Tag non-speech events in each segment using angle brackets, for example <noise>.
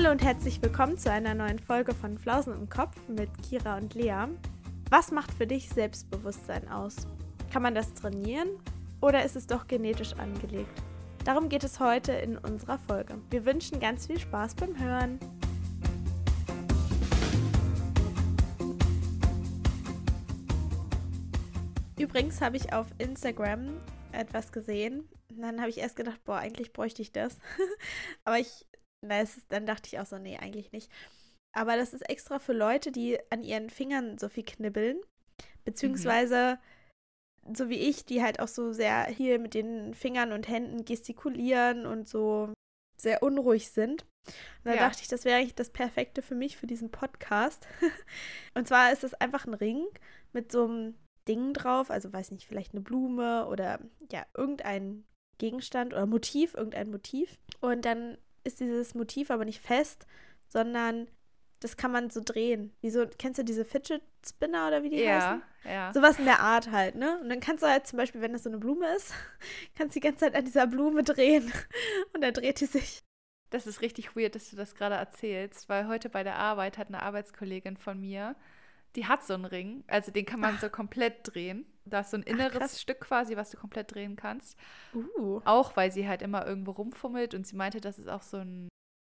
Hallo und herzlich willkommen zu einer neuen Folge von Flausen im Kopf mit Kira und Lea. Was macht für dich Selbstbewusstsein aus? Kann man das trainieren oder ist es doch genetisch angelegt? Darum geht es heute in unserer Folge. Wir wünschen ganz viel Spaß beim Hören. Übrigens habe ich auf Instagram etwas gesehen. Und dann habe ich erst gedacht, boah, eigentlich bräuchte ich das. <laughs> Aber ich, na, ist, dann dachte ich auch so, nee, eigentlich nicht. Aber das ist extra für Leute, die an ihren Fingern so viel knibbeln. Beziehungsweise, mhm. so wie ich, die halt auch so sehr hier mit den Fingern und Händen gestikulieren und so sehr unruhig sind. Und da ja. dachte ich, das wäre eigentlich das Perfekte für mich, für diesen Podcast. <laughs> und zwar ist es einfach ein Ring mit so einem Ding drauf, also weiß nicht, vielleicht eine Blume oder ja, irgendein Gegenstand oder Motiv, irgendein Motiv. Und dann ist dieses Motiv aber nicht fest, sondern das kann man so drehen. Wie so, kennst du diese Fidget Spinner oder wie die ja, heißen? Ja. Sowas in der Art halt, ne? Und dann kannst du halt zum Beispiel, wenn das so eine Blume ist, <laughs> kannst du die ganze Zeit an dieser Blume drehen. <laughs> Und dann dreht die sich. Das ist richtig weird, dass du das gerade erzählst, weil heute bei der Arbeit hat eine Arbeitskollegin von mir die hat so einen Ring. Also den kann man Ach. so komplett drehen. Da ist so ein inneres Ach, Stück quasi, was du komplett drehen kannst. Uh. Auch weil sie halt immer irgendwo rumfummelt und sie meinte, das ist auch so ein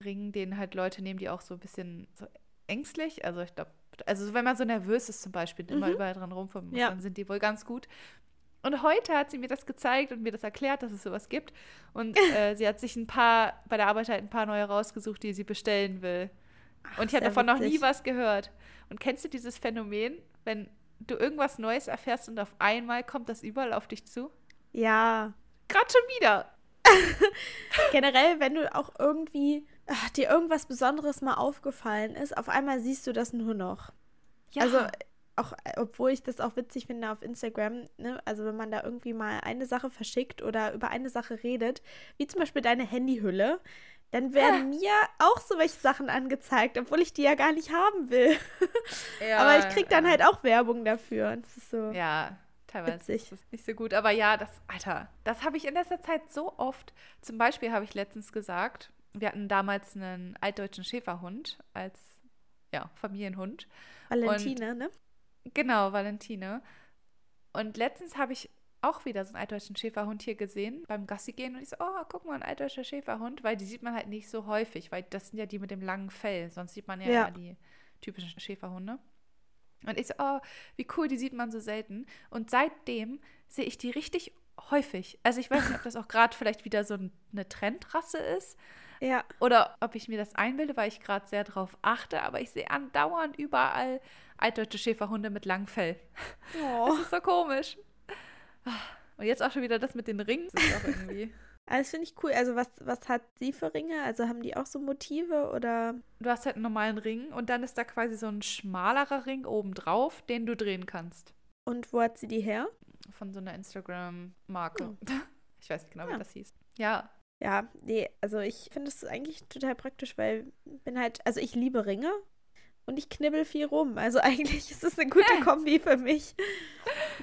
Ring, den halt Leute nehmen, die auch so ein bisschen so ängstlich. Also ich glaube, also wenn man so nervös ist zum Beispiel, mhm. immer überall dran rumfummeln muss, ja. dann sind die wohl ganz gut. Und heute hat sie mir das gezeigt und mir das erklärt, dass es sowas gibt. Und <laughs> äh, sie hat sich ein paar, bei der Arbeit halt ein paar neue rausgesucht, die sie bestellen will. Ach, und ich habe davon witzig. noch nie was gehört. Und kennst du dieses Phänomen, wenn du irgendwas Neues erfährst und auf einmal kommt das überall auf dich zu? Ja. Gerade schon wieder. <laughs> Generell, wenn du auch irgendwie ach, dir irgendwas Besonderes mal aufgefallen ist, auf einmal siehst du das nur noch. Ja. Also auch, obwohl ich das auch witzig finde auf Instagram, ne? also wenn man da irgendwie mal eine Sache verschickt oder über eine Sache redet, wie zum Beispiel deine Handyhülle, dann werden <laughs> mir auch so welche Sachen angezeigt, obwohl ich die ja gar nicht haben will. Ja, <laughs> aber ich krieg dann ja. halt auch Werbung dafür. Das ist so. Ja, teilweise witzig. ist das nicht so gut. Aber ja, das, Alter, das habe ich in letzter Zeit so oft. Zum Beispiel habe ich letztens gesagt, wir hatten damals einen altdeutschen Schäferhund als ja, Familienhund. Valentine, Und, ne? Genau, Valentine. Und letztens habe ich auch wieder so einen altdeutschen Schäferhund hier gesehen beim Gassi gehen und ich so, oh, guck mal, ein altdeutscher Schäferhund, weil die sieht man halt nicht so häufig, weil das sind ja die mit dem langen Fell, sonst sieht man ja, ja. die typischen Schäferhunde. Und ich so, oh, wie cool, die sieht man so selten. Und seitdem sehe ich die richtig häufig. Also ich weiß nicht, ob das auch gerade vielleicht wieder so eine Trendrasse ist. Ja. Oder ob ich mir das einbilde, weil ich gerade sehr drauf achte, aber ich sehe andauernd überall altdeutsche Schäferhunde mit langem Fell. Oh. Das ist so komisch. Und jetzt auch schon wieder das mit den Ringen. Das ist auch irgendwie. <laughs> Also das finde ich cool. Also was, was hat sie für Ringe? Also haben die auch so Motive oder? Du hast halt einen normalen Ring und dann ist da quasi so ein schmalerer Ring obendrauf, den du drehen kannst. Und wo hat sie die her? Von so einer Instagram-Marke. Oh. <laughs> Ich weiß nicht genau, ja. wie das hieß. Ja. Ja, nee, also ich finde es eigentlich total praktisch, weil bin halt, also ich liebe Ringe und ich knibbel viel rum. Also <laughs> eigentlich ist es eine gute Kombi für mich.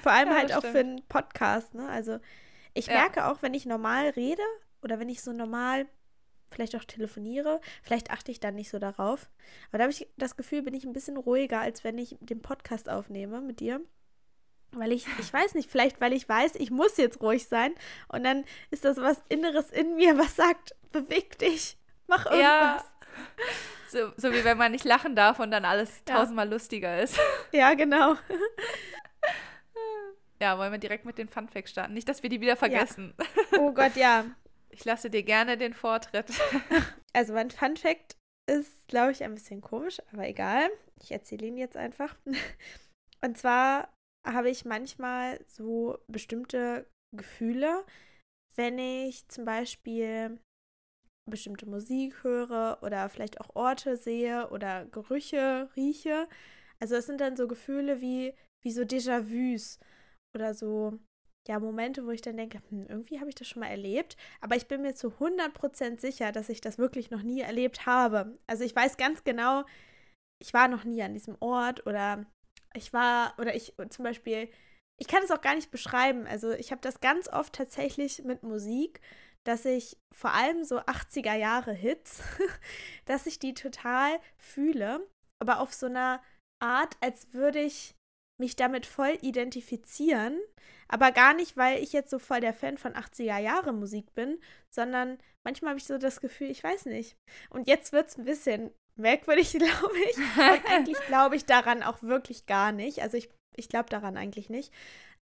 Vor allem ja, halt auch stimmt. für einen Podcast, ne? Also ich ja. merke auch, wenn ich normal rede oder wenn ich so normal vielleicht auch telefoniere, vielleicht achte ich dann nicht so darauf. Aber da habe ich das Gefühl, bin ich ein bisschen ruhiger, als wenn ich den Podcast aufnehme mit dir. Weil ich, ich <laughs> weiß nicht, vielleicht weil ich weiß, ich muss jetzt ruhig sein. Und dann ist das was Inneres in mir, was sagt, beweg dich, mach irgendwas. Ja. So, so wie wenn man nicht lachen darf und dann alles ja. tausendmal lustiger ist. <laughs> Ja, genau. Ja, wollen wir direkt mit den Funfacts starten? Nicht, dass wir die wieder vergessen. Ja. Oh Gott, ja. <laughs> Ich lasse dir gerne den Vortritt. <laughs> Also mein Funfact ist, glaube ich, ein bisschen komisch, aber egal. Ich erzähle ihn jetzt einfach. Und zwar habe ich manchmal so bestimmte Gefühle, wenn ich zum Beispiel bestimmte Musik höre oder vielleicht auch Orte sehe oder Gerüche rieche. Also es sind dann so Gefühle wie, wie so Déjà-vus oder so, ja, Momente, wo ich dann denke, hm, irgendwie habe ich das schon mal erlebt, aber ich bin mir zu 100% sicher, dass ich das wirklich noch nie erlebt habe. Also ich weiß ganz genau, ich war noch nie an diesem Ort oder ich war, oder ich zum Beispiel, ich kann es auch gar nicht beschreiben. Also ich habe das ganz oft tatsächlich mit Musik, dass ich vor allem so 80er Jahre Hits, <laughs> dass ich die total fühle, aber auf so einer Art, als würde ich mich damit voll identifizieren, aber gar nicht, weil ich jetzt so voll der Fan von 80er Jahre Musik bin, sondern manchmal habe ich so das Gefühl, ich weiß nicht. Und jetzt wird es ein bisschen merkwürdig, <laughs> glaube ich. Und eigentlich <laughs> glaube ich daran auch wirklich gar nicht. Also ich, ich glaube daran eigentlich nicht.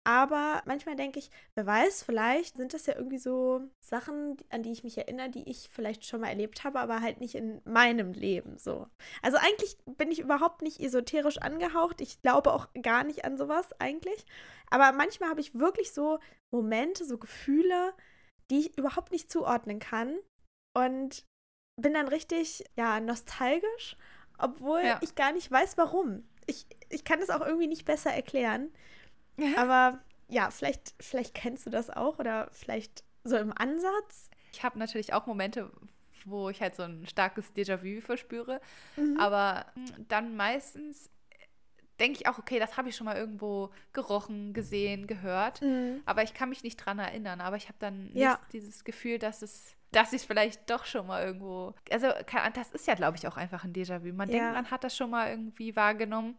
Aber manchmal denke ich, wer weiß, vielleicht sind das ja irgendwie so Sachen, an die ich mich erinnere, die ich vielleicht schon mal erlebt habe, aber halt nicht in meinem Leben so. Also eigentlich bin ich überhaupt nicht esoterisch angehaucht. Ich glaube auch gar nicht an sowas eigentlich. Aber manchmal habe ich wirklich so Momente, so Gefühle, die ich überhaupt nicht zuordnen kann. Und bin dann richtig, ja, nostalgisch, obwohl ja. ich gar nicht weiß, warum. Ich, ich kann es auch irgendwie nicht besser erklären. <laughs> Aber ja, vielleicht, vielleicht kennst du das auch oder vielleicht so im Ansatz. Ich habe natürlich auch Momente, wo ich halt so ein starkes Déjà-vu verspüre. Mhm. Aber hm, dann meistens denke ich auch, okay, das habe ich schon mal irgendwo gerochen, gesehen, gehört. Mhm. Aber ich kann mich nicht dran erinnern. Aber ich habe dann ja. dieses Gefühl, dass es dass ich vielleicht doch schon mal irgendwo. Also, das ist ja, glaube ich, auch einfach ein Déjà-vu. Man ja. denkt, man hat das schon mal irgendwie wahrgenommen.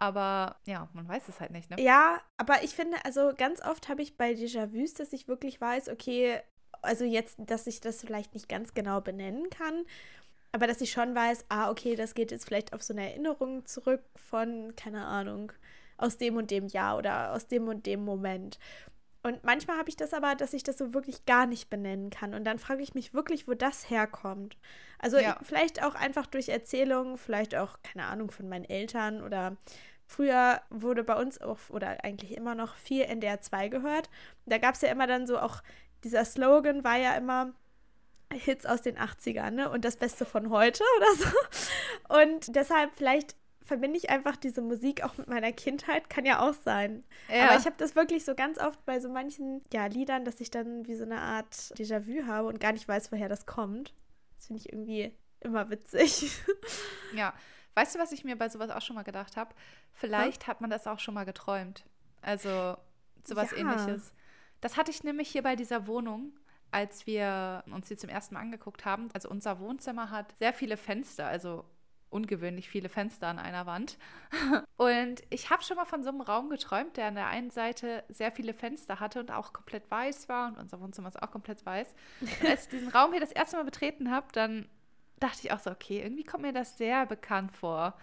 Aber ja, man weiß es halt nicht, ne? Ja, aber ich finde, also ganz oft habe ich bei Déjà-vus, dass ich wirklich weiß, okay, also jetzt, dass ich das vielleicht nicht ganz genau benennen kann, aber dass ich schon weiß, ah, okay, das geht jetzt vielleicht auf so eine Erinnerung zurück von, keine Ahnung, aus dem und dem Jahr oder aus dem und dem Moment. Und manchmal habe ich das aber, dass ich das so wirklich gar nicht benennen kann. Und dann frage ich mich wirklich, wo das herkommt. Also ja. vielleicht auch einfach durch Erzählungen, vielleicht auch, keine Ahnung, von meinen Eltern oder früher wurde bei uns auch, oder eigentlich immer noch, viel NDR 2 gehört. Da gab es ja immer dann so auch, dieser Slogan war ja immer, Hits aus den 80ern, ne? Und das Beste von heute <laughs> oder so. Und deshalb vielleicht verbinde ich einfach diese Musik auch mit meiner Kindheit, kann ja auch sein. Ja. Aber ich habe das wirklich so ganz oft bei so manchen ja, Liedern, dass ich dann wie so eine Art Déjà-vu habe und gar nicht weiß, woher das kommt. Das finde ich irgendwie immer witzig. <laughs> Ja. Weißt du, was ich mir bei sowas auch schon mal gedacht habe? Vielleicht ja? hat man das auch schon mal geträumt. Also sowas ja. ähnliches. Das hatte ich nämlich hier bei dieser Wohnung als wir uns die zum ersten Mal angeguckt haben. Also unser Wohnzimmer hat sehr viele Fenster, also ungewöhnlich viele Fenster an einer Wand. <laughs> Und ich habe schon mal von so einem Raum geträumt, der an der einen Seite sehr viele Fenster hatte und auch komplett weiß war. Und unser Wohnzimmer ist auch komplett weiß. Und als ich diesen Raum hier das erste Mal betreten habe, dann dachte ich auch so, okay, irgendwie kommt mir das sehr bekannt vor.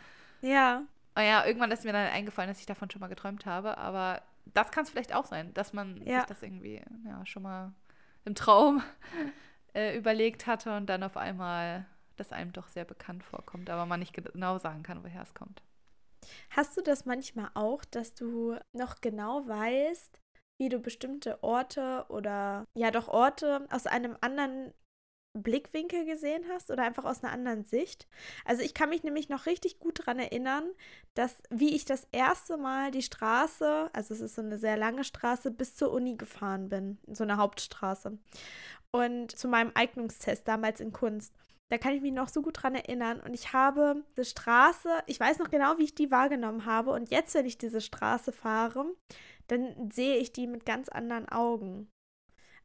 Ja. Und ja, irgendwann ist mir dann eingefallen, dass ich davon schon mal geträumt habe. Aber das kann es vielleicht auch sein, dass man ja. sich das irgendwie ja, schon mal im Traum <laughs> äh, überlegt hatte und dann auf einmal das einem doch sehr bekannt vorkommt, aber man nicht genau sagen kann, woher es kommt. Hast du das manchmal auch, dass du noch genau weißt, wie du bestimmte Orte oder ja doch Orte aus einem anderen Blickwinkel gesehen hast oder einfach aus einer anderen Sicht. Also ich kann mich nämlich noch richtig gut daran erinnern, dass wie ich das erste Mal die Straße, also es ist so eine sehr lange Straße, bis zur Uni gefahren bin, so eine Hauptstraße. Und zu meinem Eignungstest damals in Kunst. Da kann ich mich noch so gut dran erinnern. Und ich habe diese Straße, ich weiß noch genau, wie ich die wahrgenommen habe. Und jetzt, wenn ich diese Straße fahre, dann sehe ich die mit ganz anderen Augen.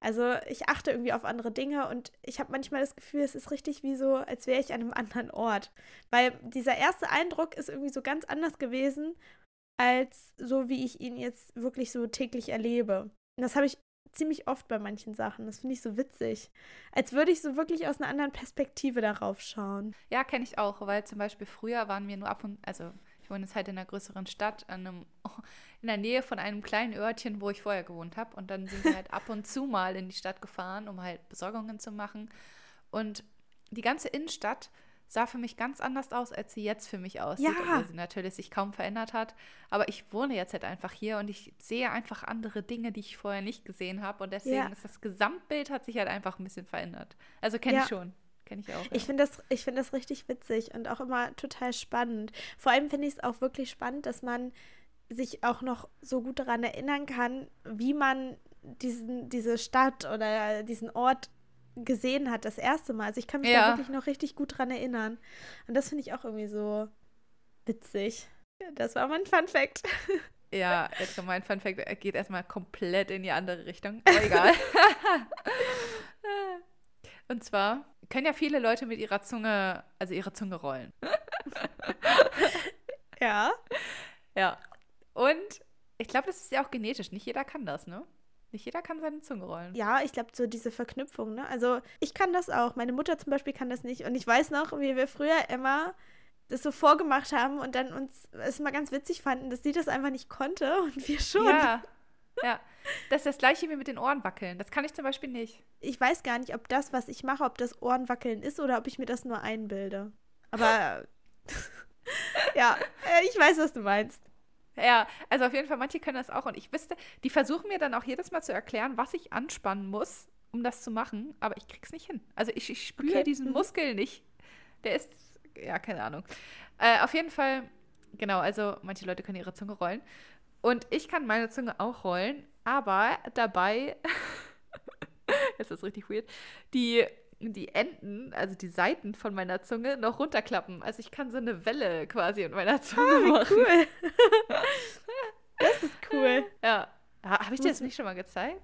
Also ich achte irgendwie auf andere Dinge und ich habe manchmal das Gefühl, es ist richtig wie so, als wäre ich an einem <laughs> anderen Ort. Weil dieser erste Eindruck ist irgendwie so ganz anders gewesen, als so, wie ich ihn jetzt wirklich so täglich erlebe. Und das habe ich ziemlich oft bei manchen Sachen. Das finde ich so witzig. Als würde ich so wirklich aus einer anderen Perspektive darauf schauen. Ja, kenne ich auch, weil zum Beispiel früher waren wir nur ab und, also ich wohne jetzt halt in einer größeren Stadt, einem, <laughs> in der Nähe von einem kleinen Örtchen, wo ich vorher gewohnt habe. Und dann sind wir halt ab und zu mal in die Stadt gefahren, um halt Besorgungen zu machen. Und die ganze Innenstadt sah für mich ganz anders aus, als sie jetzt für mich aussieht. Ja. Obwohl sie natürlich sich kaum verändert hat. Aber ich wohne jetzt halt einfach hier und ich sehe einfach andere Dinge, die ich vorher nicht gesehen habe. Und deswegen ja. ist das Gesamtbild hat sich halt einfach ein bisschen verändert. Also kenne ja. ich schon. Kenne ich auch. Ich finde das, find das richtig witzig und auch immer total spannend. Vor allem finde ich es auch wirklich spannend, dass man sich auch noch so gut daran erinnern kann, wie man diesen, diese Stadt oder diesen Ort gesehen hat, das erste Mal. Also ich kann mich ja. da wirklich noch richtig gut dran erinnern. Und das finde ich auch irgendwie so witzig. Das war mein Fun Fact. <laughs> Ja, jetzt mein Fun Fact geht erstmal komplett in die andere Richtung. Aber egal. <laughs> Und zwar können ja viele Leute mit ihrer Zunge, also ihre Zunge rollen. Ja. Ja. Und ich glaube, das ist ja auch genetisch. Nicht jeder kann das, ne? Nicht jeder kann seine Zunge rollen. Ja, ich glaube, so diese Verknüpfung, ne? Also, ich kann das auch. Meine Mutter zum Beispiel kann das nicht. Und ich weiß noch, wie wir früher immer das so vorgemacht haben und dann uns es mal ganz witzig fanden, dass sie das einfach nicht konnte <laughs> und wir schon. Ja. <laughs> Ja. Das ist das gleiche wie mit den Ohren wackeln. Das kann ich zum Beispiel nicht. Ich weiß gar nicht, ob das, was ich mache, ob das Ohrenwackeln ist oder ob ich mir das nur einbilde. Aber <laughs> ja, äh, ich weiß, was du meinst. Ja, also auf jeden Fall, manche können das auch. Und ich wüsste, die versuchen mir dann auch jedes Mal zu erklären, was ich anspannen muss, um das zu machen. Aber ich krieg's nicht hin. Also ich, ich spüre Okay. diesen Mhm. Muskel nicht. Der ist, ja, keine Ahnung. Äh, auf jeden Fall, genau, also manche Leute können ihre Zunge rollen. Und ich kann meine Zunge auch rollen, aber dabei, <laughs> jetzt ist das richtig weird, die, die Enden, also die Seiten von meiner Zunge noch runterklappen. Also ich kann so eine Welle quasi in meiner Zunge machen. Cool. <laughs> das ist cool. Ja. Habe ich dir das nicht schon mal gezeigt?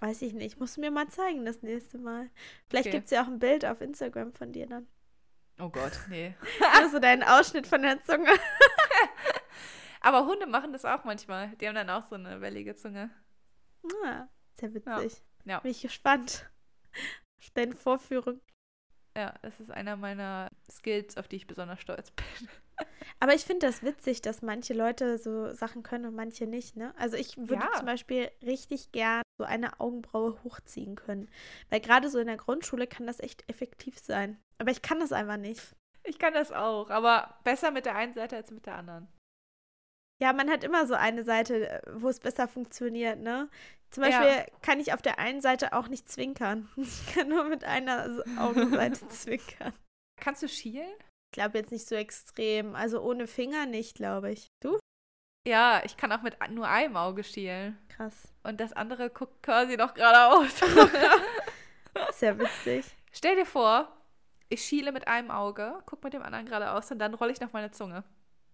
Weiß ich nicht. Musst du mir mal zeigen das nächste Mal. Vielleicht Okay. gibt es ja auch ein Bild auf Instagram von dir dann. Oh Gott, nee. <laughs> Nur so deinen Ausschnitt von der Zunge. <laughs> Aber Hunde machen das auch manchmal. Die haben dann auch so eine wellige Zunge. Ah, sehr witzig. Ja. Bin ich gespannt. Deine Vorführung. Ja, das ist einer meiner Skills, auf die ich besonders stolz bin. <laughs> Aber ich finde das witzig, dass manche Leute so Sachen können und manche nicht, ne? Also ich würde Ja. zum Beispiel richtig gern so eine Augenbraue hochziehen können. Weil gerade so in der Grundschule kann das echt effektiv sein. Aber ich kann das einfach nicht. Ich kann das auch, aber besser mit der einen Seite als mit der anderen. Ja, man hat immer so eine Seite, äh, wo es besser funktioniert, ne? Zum Ja. Beispiel kann ich auf der einen Seite auch nicht zwinkern. <laughs> Ich kann nur mit einer Augenseite <laughs> zwinkern. Kannst du schielen? Ich glaube jetzt nicht so extrem. Also ohne Finger nicht, glaube ich. Du? Ja, ich kann auch mit nur einem Auge schielen. Krass. Und das andere guckt quasi noch geradeaus. <laughs> Sehr witzig. Stell dir vor, ich schiele mit einem Auge, guck mit dem anderen geradeaus und dann rolle ich noch meine Zunge.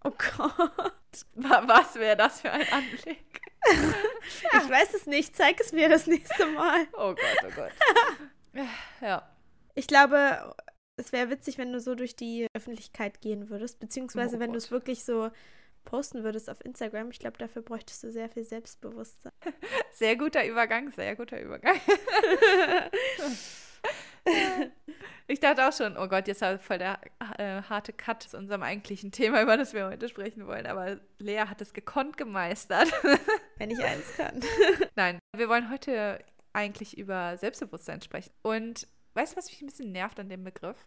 Oh Gott. Wa- Was wäre das für ein Anblick? <laughs> Ich weiß es nicht. Zeig es mir das nächste Mal. Oh Gott, oh Gott. <laughs> ja. Ich glaube, es wäre witzig, wenn du so durch die Öffentlichkeit gehen würdest. Beziehungsweise, Oh wenn du es wirklich so posten würdest auf Instagram. Ich glaube, dafür bräuchtest du sehr viel Selbstbewusstsein. <laughs> Sehr guter Übergang, sehr guter Übergang. <laughs> ich dachte auch schon, oh Gott, jetzt war voll der äh, harte Cut zu unserem eigentlichen Thema, über das wir heute sprechen wollen. Aber Lea hat es gekonnt gemeistert. <laughs> wenn ich eins kann. Nein, wir wollen heute eigentlich über Selbstbewusstsein sprechen. Und weißt du, was mich ein bisschen nervt an dem Begriff?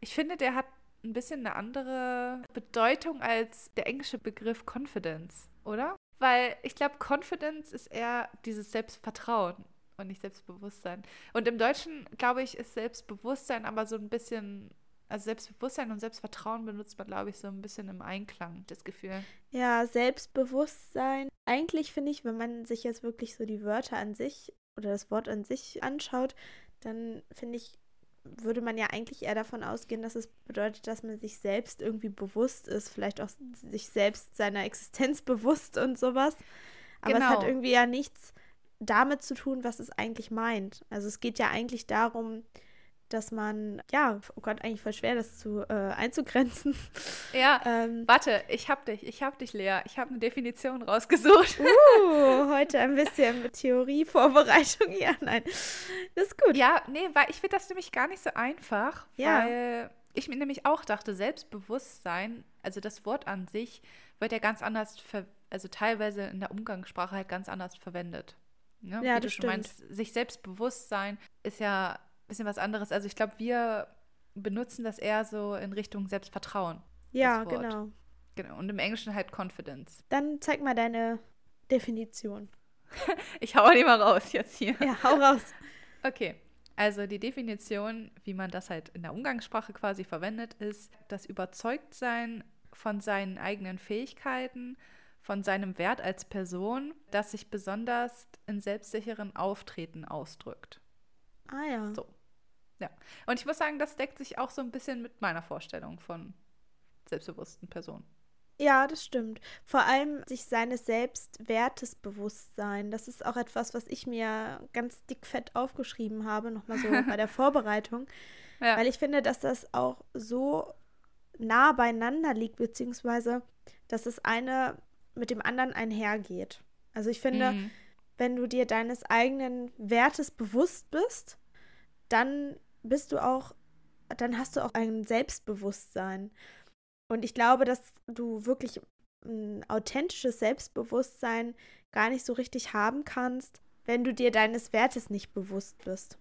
Ich finde, der hat ein bisschen eine andere Bedeutung als der englische Begriff Confidence, oder? Weil ich glaube, Confidence ist eher dieses Selbstvertrauen und nicht Selbstbewusstsein. Und im Deutschen, glaube ich, ist Selbstbewusstsein aber so ein bisschen, also Selbstbewusstsein und Selbstvertrauen benutzt man, glaube ich, so ein bisschen im Einklang, das Gefühl. Ja, Selbstbewusstsein. Eigentlich finde ich, wenn man sich jetzt wirklich so die Wörter an sich oder das Wort an sich anschaut, dann finde ich, würde man ja eigentlich eher davon ausgehen, dass es bedeutet, dass man sich selbst irgendwie bewusst ist, vielleicht auch sich selbst seiner Existenz <laughs> bewusst und sowas. Aber es hat Genau. irgendwie ja nichts damit zu tun, was es eigentlich meint. Also es geht ja eigentlich darum, dass man, ja, oh Gott, eigentlich voll schwer, das zu äh, einzugrenzen. Ja, <laughs> ähm, warte, ich hab dich, ich hab dich, Lea. Ich habe eine Definition rausgesucht. Uh, <laughs> heute ein bisschen mit Theorievorbereitung. <laughs> Ja, nein. Das ist gut. Ja, nee, weil ich finde das nämlich gar nicht so einfach, Ja. weil ich mir nämlich auch dachte, Selbstbewusstsein, also das Wort an sich, wird ja ganz anders, also teilweise in der Umgangssprache halt ganz anders verwendet. Ne? Ja, Wie du schon meinst, sich selbstbewusst sein ist ja ein bisschen was anderes. Also ich glaube, wir benutzen das eher so in Richtung Selbstvertrauen. ja, genau. Genau. Und im Englischen halt Confidence. Dann zeig mal deine Definition. <laughs> Ich hau die mal raus jetzt hier. Ja, hau raus. <laughs> Okay, also die Definition, wie man das halt in der Umgangssprache quasi verwendet, ist das Überzeugtsein von seinen eigenen Fähigkeiten, von seinem Wert als Person, das sich besonders in selbstsicheren Auftreten ausdrückt. Ah ja. So. Ja. Und ich muss sagen, das deckt sich auch so ein bisschen mit meiner Vorstellung von selbstbewussten Personen. Ja, das stimmt. Vor allem sich seines Selbstwertes bewusst sein. Das ist auch etwas, was ich mir ganz dickfett aufgeschrieben habe, nochmal so <laughs> bei der Vorbereitung. Ja. Weil ich finde, dass das auch so nah beieinander liegt, beziehungsweise dass das eine mit dem anderen einhergeht. Also ich finde, mhm. wenn du dir deines eigenen Wertes bewusst bist, dann bist du auch, dann hast du auch ein Selbstbewusstsein. Und ich glaube, dass du wirklich ein authentisches Selbstbewusstsein gar nicht so richtig haben kannst, wenn du dir deines Wertes nicht bewusst bist.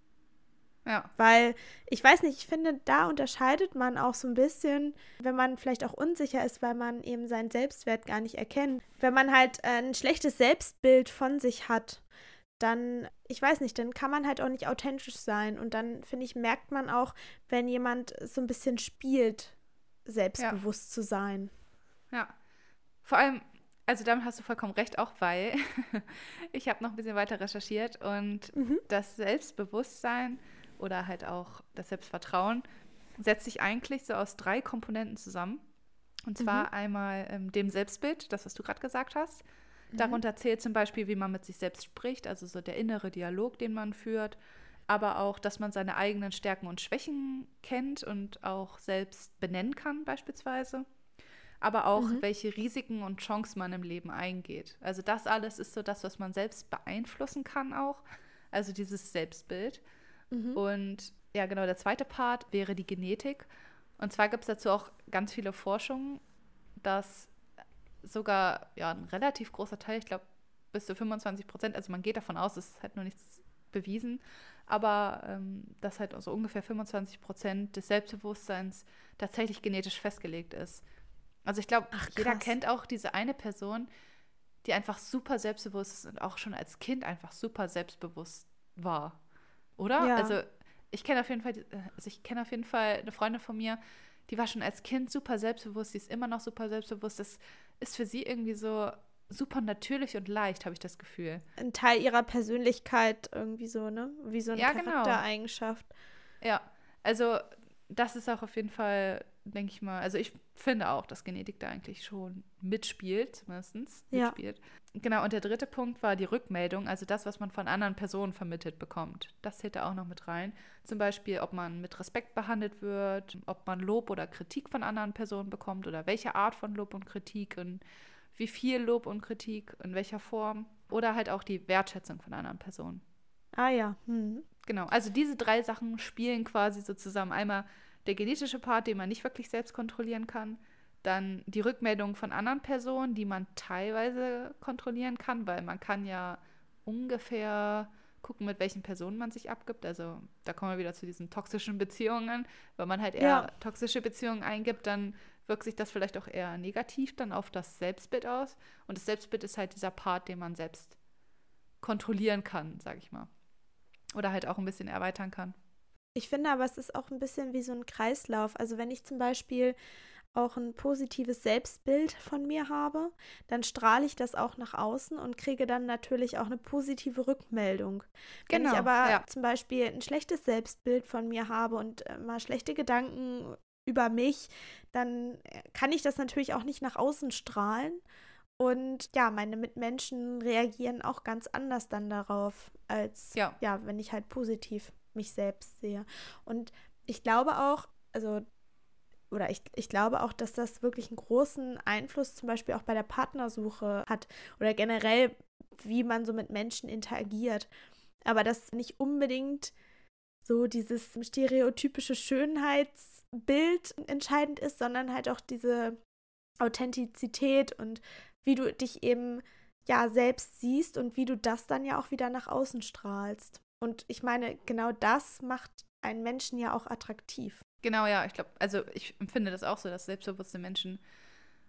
Ja. Weil ich weiß nicht, ich finde, da unterscheidet man auch so ein bisschen, wenn man vielleicht auch unsicher ist, weil man eben seinen Selbstwert gar nicht erkennt. Wenn man halt ein schlechtes Selbstbild von sich hat, dann, ich weiß nicht, dann kann man halt auch nicht authentisch sein. Und dann, finde ich, merkt man auch, wenn jemand so ein bisschen spielt selbstbewusst ja. zu sein. Ja. Vor allem, also damit hast du vollkommen recht, auch weil <laughs> ich habe noch ein bisschen weiter recherchiert und mhm. das Selbstbewusstsein oder halt auch das Selbstvertrauen setzt sich eigentlich so aus drei Komponenten zusammen. Und zwar mhm. einmal ähm, dem Selbstbild, das, was du gerade gesagt hast. Mhm. Darunter zählt zum Beispiel, wie man mit sich selbst spricht, also so der innere Dialog, den man führt aber auch, dass man seine eigenen Stärken und Schwächen kennt und auch selbst benennen kann beispielsweise. Aber auch, mhm. welche Risiken und Chancen man im Leben eingeht. Also das alles ist so das, was man selbst beeinflussen kann auch. Also dieses Selbstbild. Mhm. Und ja, genau, der zweite Part wäre die Genetik. Und zwar gibt es dazu auch ganz viele Forschungen, dass sogar ja, ein relativ großer Teil, ich glaube bis zu 25 Prozent, also man geht davon aus, es ist halt nur nichts bewiesen, aber ähm, dass halt so ungefähr 25 Prozent des Selbstbewusstseins tatsächlich genetisch festgelegt ist. Also ich glaube, jeder kennt auch diese eine Person, die einfach super selbstbewusst ist und auch schon als Kind einfach super selbstbewusst war. Oder? Ja. Also ich kenne auf jeden Fall, also ich kenne auf jeden Fall eine Freundin von mir, die war schon als Kind super selbstbewusst, die ist immer noch super selbstbewusst. Das ist für sie irgendwie so super natürlich und leicht, habe ich das Gefühl. Ein Teil ihrer Persönlichkeit irgendwie so, ne? Wie so eine ja, genau. Charaktereigenschaft. Genau. Ja, also das ist auch auf jeden Fall, denke ich mal, also ich finde auch, dass Genetik da eigentlich schon mitspielt, zumindest ja. mitspielt. Genau, und der dritte Punkt war die Rückmeldung, also das, was man von anderen Personen vermittelt bekommt. Das zählt da auch noch mit rein. Zum Beispiel, ob man mit Respekt behandelt wird, ob man Lob oder Kritik von anderen Personen bekommt oder welche Art von Lob und Kritik und wie viel Lob und Kritik, in welcher Form oder halt auch die Wertschätzung von anderen Personen. Ah ja. Hm. Genau, also diese drei Sachen spielen quasi so zusammen. Einmal der genetische Part, den man nicht wirklich selbst kontrollieren kann. Dann die Rückmeldung von anderen Personen, die man teilweise kontrollieren kann, weil man kann ja ungefähr gucken, mit welchen Personen man sich abgibt. Also da kommen wir wieder zu diesen toxischen Beziehungen. Wenn man halt eher ja. toxische Beziehungen eingibt, dann wirkt sich das vielleicht auch eher negativ dann auf das Selbstbild aus. Und das Selbstbild ist halt dieser Part, den man selbst kontrollieren kann, sag ich mal. Oder halt auch ein bisschen erweitern kann. Ich finde aber, es ist auch ein bisschen wie so ein Kreislauf. Also wenn ich zum Beispiel auch ein positives Selbstbild von mir habe, dann strahle ich das auch nach außen und kriege dann natürlich auch eine positive Rückmeldung. Wenn ich genau, aber ja. zum Beispiel ein schlechtes Selbstbild von mir habe und äh, mal schlechte Gedanken über mich, dann äh, kann ich das natürlich auch nicht nach außen strahlen. Und ja, meine Mitmenschen reagieren auch ganz anders dann darauf, als ja, ja wenn ich halt positiv mich selbst sehe. Und ich glaube auch, also, oder ich, ich glaube auch, dass das wirklich einen großen Einfluss zum Beispiel auch bei der Partnersuche hat oder generell, wie man so mit Menschen interagiert. Aber das nicht unbedingt so dieses stereotypische Schönheitsbild entscheidend ist, sondern halt auch diese Authentizität und wie du dich eben ja selbst siehst und wie du das dann ja auch wieder nach außen strahlst. Und ich meine, genau das macht einen Menschen ja auch attraktiv. Genau, ja, ich glaube, also ich empfinde das auch so, dass selbstbewusste Menschen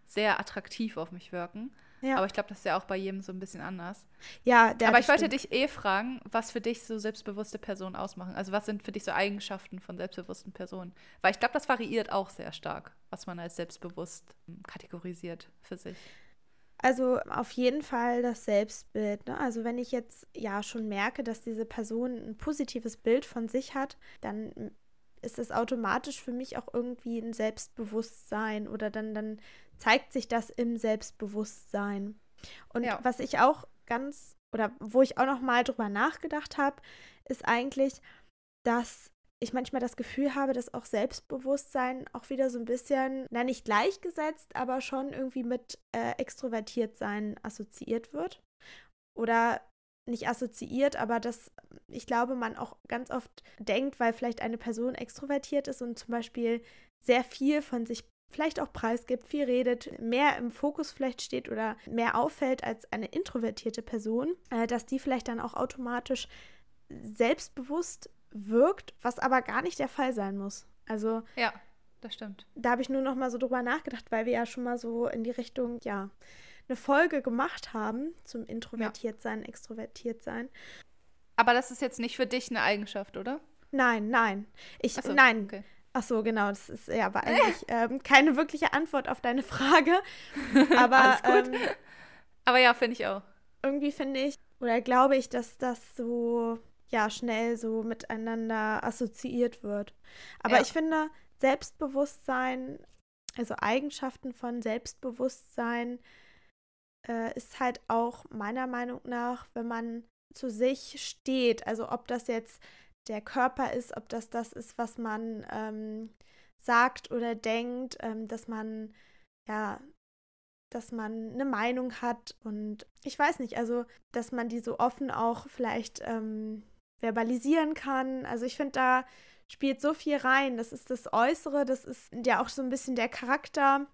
sehr attraktiv auf mich wirken. Ja. Aber ich glaube, das ist ja auch bei jedem so ein bisschen anders. Ja, der Aber ich wollte dich eh fragen, was für dich so selbstbewusste Personen ausmachen. Also was sind für dich so Eigenschaften von selbstbewussten Personen? Weil ich glaube, das variiert auch sehr stark, was man als selbstbewusst hm, kategorisiert für sich. Also auf jeden Fall das Selbstbild. Ne? Also wenn ich jetzt ja schon merke, dass diese Person ein positives Bild von sich hat, dann ist es automatisch für mich auch irgendwie ein Selbstbewusstsein oder dann, dann zeigt sich das im Selbstbewusstsein. Und ja. was ich auch ganz oder wo ich auch noch mal drüber nachgedacht habe, ist eigentlich, dass ich manchmal das Gefühl habe, dass auch Selbstbewusstsein auch wieder so ein bisschen, na nicht gleichgesetzt, aber schon irgendwie mit äh, extrovertiert sein assoziiert wird. Oder nicht assoziiert, aber dass ich glaube, man auch ganz oft denkt, weil vielleicht eine Person extrovertiert ist und zum Beispiel sehr viel von sich vielleicht auch preisgibt, viel redet, mehr im Fokus vielleicht steht oder mehr auffällt als eine introvertierte Person, äh, dass die vielleicht dann auch automatisch selbstbewusst wirkt, was aber gar nicht der Fall sein muss. Also ja, das stimmt. Da habe ich nur noch mal so drüber nachgedacht, weil wir ja schon mal so in die Richtung, ja, eine Folge gemacht haben zum Introvertiertsein, ja. Extrovertiertsein. Aber das ist jetzt nicht für dich eine Eigenschaft, oder? Nein, nein. Ich, so, nein. Okay. Ach so, genau. Das ist ja aber <laughs> eigentlich ähm, keine wirkliche Antwort auf deine Frage. <laughs> Aber, ähm, aber ja, finde ich auch. Irgendwie finde ich oder glaube ich, dass das so ja schnell so miteinander assoziiert wird. Aber ja. ich finde Selbstbewusstsein, also Eigenschaften von Selbstbewusstsein, äh, ist halt auch meiner Meinung nach, wenn man zu sich steht, also ob das jetzt der Körper ist, ob das das ist, was man ähm, sagt oder denkt, ähm, dass man ja dass man eine Meinung hat und ich weiß nicht, also dass man die so offen auch vielleicht ähm, verbalisieren kann. Also ich finde, da spielt so viel rein. Das ist das Äußere, das ist ja auch so ein bisschen der Charakter.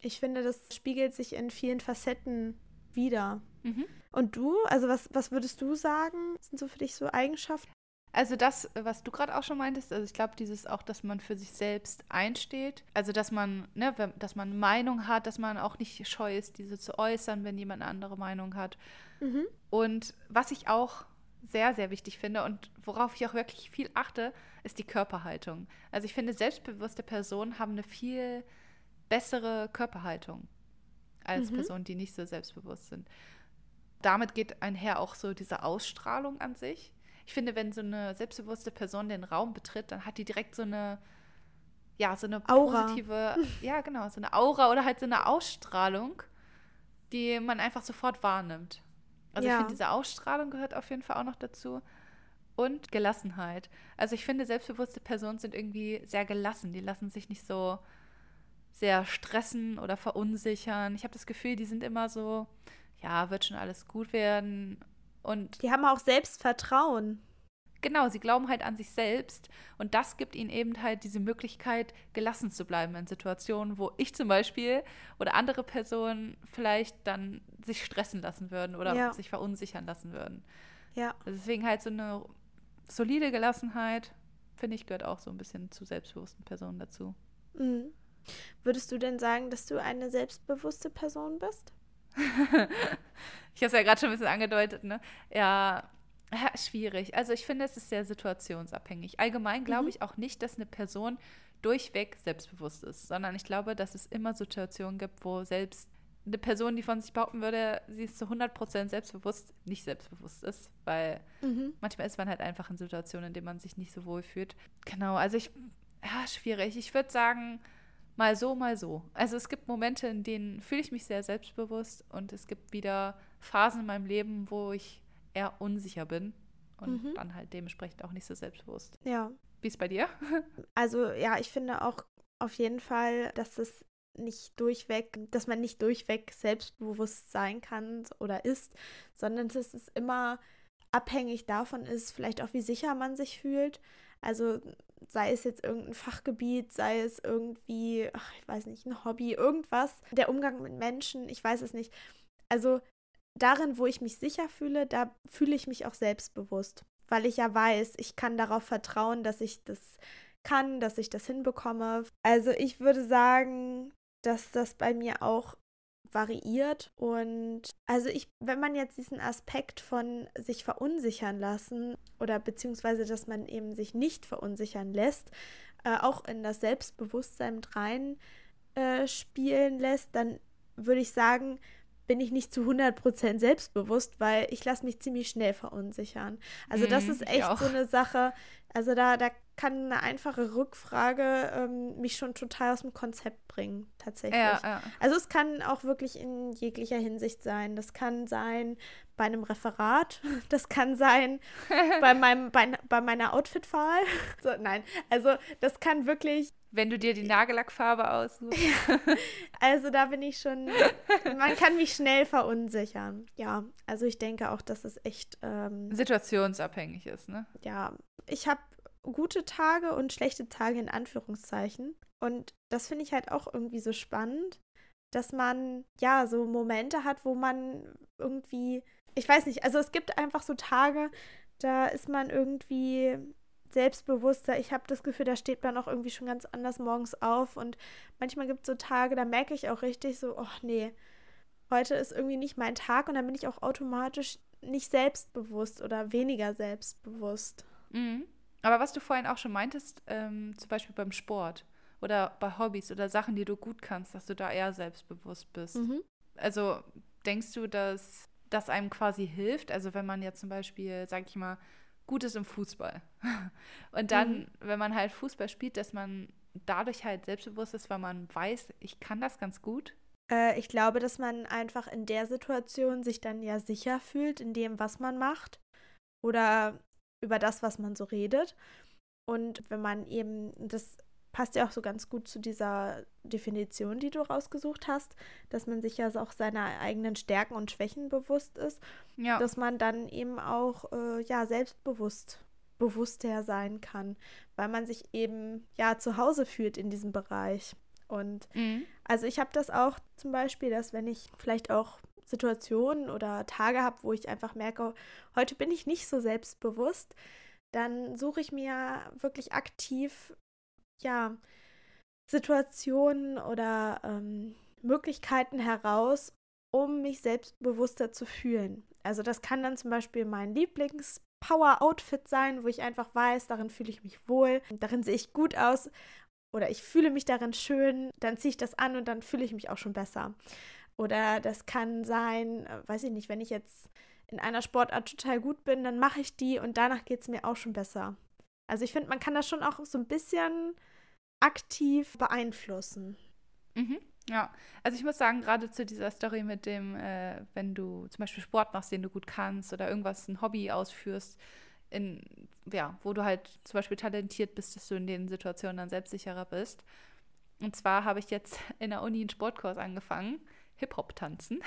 Ich finde, das spiegelt sich in vielen Facetten wieder. Mhm. Und du, also was, was würdest du sagen, sind so für dich so Eigenschaften? Also das, was du gerade auch schon meintest, also ich glaube, dieses auch, dass man für sich selbst einsteht, also dass man, ne, dass man Meinung hat, dass man auch nicht scheu ist, diese zu äußern, wenn jemand eine andere Meinung hat. Mhm. Und was ich auch sehr, sehr wichtig finde und worauf ich auch wirklich viel achte, ist die Körperhaltung. Also ich finde, selbstbewusste Personen haben eine viel bessere Körperhaltung als mhm. Personen, die nicht so selbstbewusst sind. Damit geht einher auch so diese Ausstrahlung an sich. Ich finde, wenn so eine selbstbewusste Person den Raum betritt, dann hat die direkt so eine, ja, so eine Aura. positive, <laughs> ja, genau, so eine Aura oder halt so eine Ausstrahlung, die man einfach sofort wahrnimmt. Also ja. ich finde, diese Ausstrahlung gehört auf jeden Fall auch noch dazu. Und Gelassenheit. Also ich finde, selbstbewusste Personen sind irgendwie sehr gelassen. Die lassen sich nicht so sehr stressen oder verunsichern. Ich habe das Gefühl, die sind immer so, ja, wird schon alles gut werden. Und die haben auch Selbstvertrauen. Genau, sie glauben halt an sich selbst und das gibt ihnen eben halt diese Möglichkeit, gelassen zu bleiben in Situationen, wo ich zum Beispiel oder andere Personen vielleicht dann sich stressen lassen würden oder ja. sich verunsichern lassen würden. Ja. Also deswegen halt so eine solide Gelassenheit, finde ich, gehört auch so ein bisschen zu selbstbewussten Personen dazu. Mhm. Würdest du denn sagen, dass du eine selbstbewusste Person bist? <laughs> ich habe es ja gerade schon ein bisschen angedeutet, ne? Ja, ja, schwierig. Also ich finde, es ist sehr situationsabhängig. Allgemein glaube mhm. ich auch nicht, dass eine Person durchweg selbstbewusst ist, sondern ich glaube, dass es immer Situationen gibt, wo selbst eine Person, die von sich behaupten würde, sie ist zu 100% selbstbewusst, nicht selbstbewusst ist, weil mhm. manchmal ist man halt einfach in Situationen, in denen man sich nicht so wohl fühlt. Genau, also ich, ja, schwierig. Ich würde sagen, mal so, mal so. Also es gibt Momente, in denen fühle ich mich sehr selbstbewusst und es gibt wieder Phasen in meinem Leben, wo ich eher unsicher bin und mhm. dann halt dementsprechend auch nicht so selbstbewusst. Ja. Wie ist bei dir? <laughs> Also ja, ich finde auch auf jeden Fall, dass es nicht durchweg, dass man nicht durchweg selbstbewusst sein kann oder ist, sondern dass es immer abhängig davon ist, vielleicht auch wie sicher man sich fühlt. Also sei es jetzt irgendein Fachgebiet, sei es irgendwie, ach, ich weiß nicht, ein Hobby, irgendwas, der Umgang mit Menschen, ich weiß es nicht. Also darin, wo ich mich sicher fühle, da fühle ich mich auch selbstbewusst, weil ich ja weiß, ich kann darauf vertrauen, dass ich das kann, dass ich das hinbekomme. Also ich würde sagen, dass das bei mir auch variiert und also ich, wenn man jetzt diesen Aspekt von sich verunsichern lassen oder beziehungsweise, dass man eben sich nicht verunsichern lässt, äh, auch in das Selbstbewusstsein mit rein äh, spielen lässt, dann würde ich sagen, bin ich nicht zu 100% selbstbewusst, weil ich lasse mich ziemlich schnell verunsichern. Also das mhm, ist echt so eine Sache, also da, da kann eine einfache Rückfrage ähm, mich schon total aus dem Konzept bringen, tatsächlich. Ja, ja. Also es kann auch wirklich in jeglicher Hinsicht sein. Das kann sein bei einem Referat, <laughs> das kann sein bei, <laughs> meinem, bei, bei meiner Outfitwahl. <laughs> So, nein, also das kann wirklich wenn du dir die Nagellackfarbe aussuchst. Ja, also da bin ich schon, man kann mich schnell verunsichern. Ja, also ich denke auch, dass es echt ähm, situationsabhängig ist, ne? Ja, ich habe gute Tage und schlechte Tage in Anführungszeichen. Und das finde ich halt auch irgendwie so spannend, dass man ja so Momente hat, wo man irgendwie, ich weiß nicht, also es gibt einfach so Tage, da ist man irgendwie selbstbewusster. Ich habe das Gefühl, da steht man auch irgendwie schon ganz anders morgens auf. Und manchmal gibt es so Tage, da merke ich auch richtig so, oh nee, heute ist irgendwie nicht mein Tag und dann bin ich auch automatisch nicht selbstbewusst oder weniger selbstbewusst. Mhm. Aber was du vorhin auch schon meintest, ähm, zum Beispiel beim Sport oder bei Hobbys oder Sachen, die du gut kannst, dass du da eher selbstbewusst bist. Mhm. Also denkst du, dass das einem quasi hilft? Also wenn man jetzt zum Beispiel, sag ich mal, gut ist im Fußball. <laughs> Und dann, mhm. wenn man halt Fußball spielt, dass man dadurch halt selbstbewusst ist, weil man weiß, ich kann das ganz gut. Äh, ich glaube, dass man einfach in der Situation sich dann ja sicher fühlt in dem, was man macht oder über das, was man so redet. Und wenn man eben, das passt ja auch so ganz gut zu dieser Definition, die du rausgesucht hast, dass man sich ja auch seiner eigenen Stärken und Schwächen bewusst ist, ja. dass man dann eben auch äh, ja selbstbewusst bewusster sein kann, weil man sich eben ja zu Hause fühlt in diesem Bereich. Und mhm. also ich habe das auch zum Beispiel, dass wenn ich vielleicht auch Situationen oder Tage habe, wo ich einfach merke, heute bin ich nicht so selbstbewusst, dann suche ich mir wirklich aktiv ja, Situationen oder ähm, Möglichkeiten heraus, um mich selbstbewusster zu fühlen. Also das kann dann zum Beispiel mein Lieblings-Power-Outfit sein, wo ich einfach weiß, darin fühle ich mich wohl, darin sehe ich gut aus oder ich fühle mich darin schön, dann ziehe ich das an und dann fühle ich mich auch schon besser. Oder das kann sein, äh, weiß ich nicht, wenn ich jetzt in einer Sportart total gut bin, dann mache ich die und danach geht es mir auch schon besser. Also ich finde, man kann das schon auch so ein bisschen aktiv beeinflussen. Mhm. Ja, also ich muss sagen, gerade zu dieser Story mit dem, äh, wenn du zum Beispiel Sport machst, den du gut kannst oder irgendwas, ein Hobby ausführst, in, ja, wo du halt zum Beispiel talentiert bist, dass du in den Situationen dann selbstsicherer bist. Und zwar habe ich jetzt <laughs> in der Uni einen Sportkurs angefangen, Hip-Hop-Tanzen.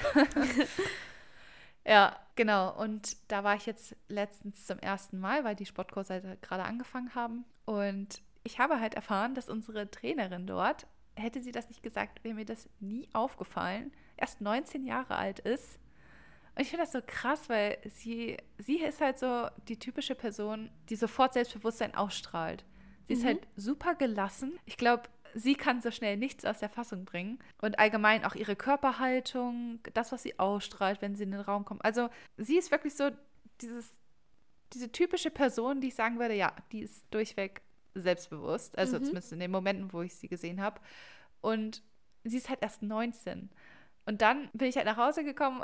<laughs> ja, genau. Und da war ich jetzt letztens zum ersten Mal, weil die Sportkurse halt gerade angefangen haben. Und ich habe halt erfahren, dass unsere Trainerin dort, hätte sie das nicht gesagt, wäre mir das nie aufgefallen, erst 19 Jahre alt ist. Und ich finde das so krass, weil sie, sie ist halt so die typische Person, die sofort Selbstbewusstsein ausstrahlt. Sie mhm. ist halt super gelassen. Ich glaube, sie kann so schnell nichts aus der Fassung bringen. Und allgemein auch ihre Körperhaltung, das, was sie ausstrahlt, wenn sie in den Raum kommt. Also sie ist wirklich so dieses, diese typische Person, die ich sagen würde, ja, die ist durchweg selbstbewusst, also mhm. zumindest in den Momenten, wo ich sie gesehen habe. Und sie ist halt erst 19. Und dann bin ich halt nach Hause gekommen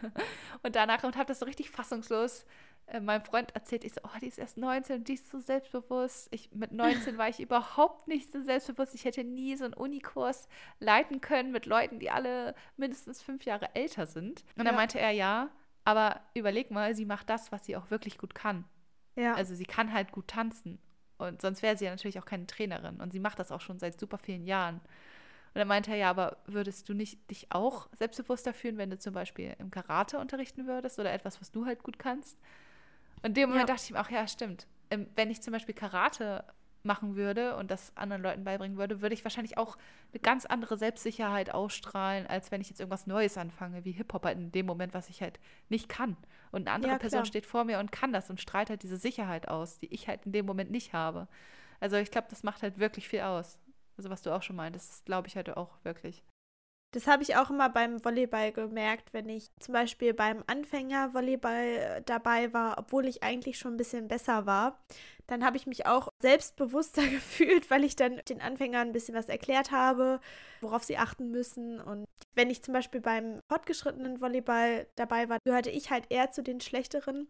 <laughs> und danach und habe das so richtig fassungslos äh, meinem Freund erzählt. Ich so, oh, die ist erst 19 und die ist so selbstbewusst. Ich, mit 19 war ich <laughs> überhaupt nicht so selbstbewusst. Ich hätte nie so einen Unikurs leiten können mit Leuten, die alle mindestens fünf Jahre älter sind. Und ja. dann meinte er, ja, aber überleg mal, sie macht das, was sie auch wirklich gut kann. Ja. Also sie kann halt gut tanzen. Und sonst wäre sie ja natürlich auch keine Trainerin. Und sie macht das auch schon seit super vielen Jahren. Und dann meinte er, ja, aber würdest du nicht dich auch selbstbewusster fühlen, wenn du zum Beispiel im Karate unterrichten würdest oder etwas, was du halt gut kannst? Und in dem Moment ja. dachte ich mir auch, ja, stimmt. Ähm, wenn ich zum Beispiel Karate machen würde und das anderen Leuten beibringen würde, würde ich wahrscheinlich auch eine ganz andere Selbstsicherheit ausstrahlen, als wenn ich jetzt irgendwas Neues anfange, wie Hip-Hop halt in dem Moment, was ich halt nicht kann. Und eine andere ja, Person steht vor mir und kann das und strahlt halt diese Sicherheit aus, die ich halt in dem Moment nicht habe. Also ich glaube, das macht halt wirklich viel aus. Also was du auch schon meintest, das glaube ich halt auch wirklich. Das habe ich auch immer beim Volleyball gemerkt, wenn ich zum Beispiel beim Anfänger-Volleyball dabei war, obwohl ich eigentlich schon ein bisschen besser war, dann habe ich mich auch selbstbewusster <laughs> gefühlt, weil ich dann den Anfängern ein bisschen was erklärt habe, worauf sie achten müssen. Und wenn ich zum Beispiel beim fortgeschrittenen Volleyball dabei war, gehörte ich halt eher zu den Schlechteren.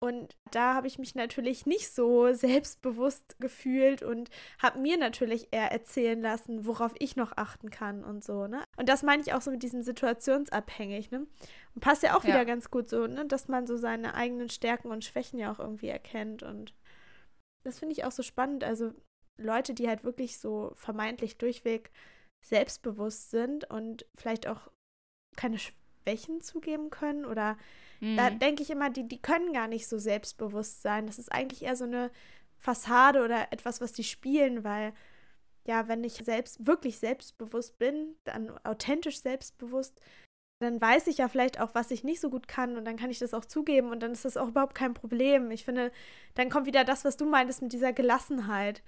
Und da habe ich mich natürlich nicht so <laughs> selbstbewusst gefühlt und habe mir natürlich eher erzählen lassen, worauf ich noch achten kann und so, ne? Und das meine ich auch so mit diesem situationsabhängig, ne? Und passt ja auch ja. wieder ganz gut so, ne? Dass man so seine eigenen Stärken und Schwächen ja auch irgendwie erkennt. Und das finde ich auch so spannend. Also Leute, die halt wirklich so vermeintlich durchweg selbstbewusst sind und vielleicht auch keine Schwächen zugeben können oder Mhm. Da denke ich immer, die, die können gar nicht so selbstbewusst sein. Das ist eigentlich eher so eine Fassade oder etwas, was die spielen, weil ja, wenn ich selbst wirklich selbstbewusst bin, dann authentisch selbstbewusst, dann weiß ich ja vielleicht auch, was ich nicht so gut kann und dann kann ich das auch zugeben und dann ist das auch überhaupt kein Problem. Ich finde, dann kommt wieder das, was du meintest mit dieser Gelassenheit.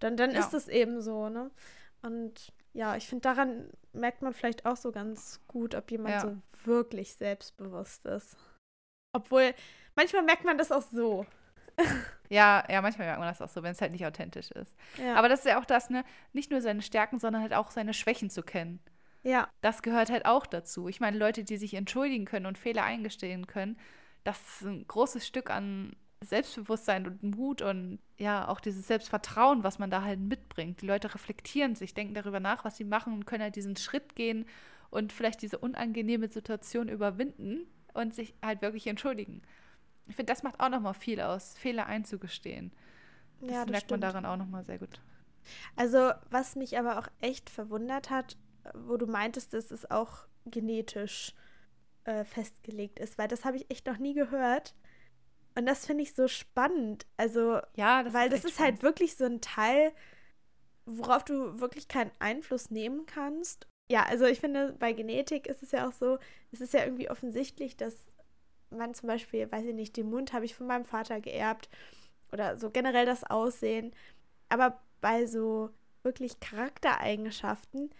Dann, dann ja. ist es eben so, ne? Und ja, ich finde, daran merkt man vielleicht auch so ganz gut, ob jemand ja. so wirklich selbstbewusst ist. Obwohl, manchmal merkt man das auch so. <laughs> Ja, ja, manchmal merkt man das auch so, wenn es halt nicht authentisch ist. Ja. Aber das ist ja auch das, ne, nicht nur seine Stärken, sondern halt auch seine Schwächen zu kennen. Ja. Das gehört halt auch dazu. Ich meine, Leute, die sich entschuldigen können und Fehler eingestehen können, das ist ein großes Stück an Selbstbewusstsein und Mut und ja, auch dieses Selbstvertrauen, was man da halt mitbringt. Die Leute reflektieren sich, denken darüber nach, was sie machen und können halt diesen Schritt gehen und vielleicht diese unangenehme Situation überwinden, und sich halt wirklich entschuldigen. Ich finde, das macht auch nochmal viel aus, Fehler einzugestehen. Das, ja, das merkt stimmt. man daran auch nochmal sehr gut. Also, was mich aber auch echt verwundert hat, wo du meintest, dass es auch genetisch äh, festgelegt ist, weil das habe ich echt noch nie gehört. Und das finde ich so spannend. Also, ja, das weil ist das ist halt wirklich so ein Teil, worauf du wirklich keinen Einfluss nehmen kannst ja, also ich finde, bei Genetik ist es ja auch so, es ist ja irgendwie offensichtlich, dass man zum Beispiel, weiß ich nicht, den Mund habe ich von meinem Vater geerbt oder so generell das Aussehen. Aber bei so wirklich Charaktereigenschaften,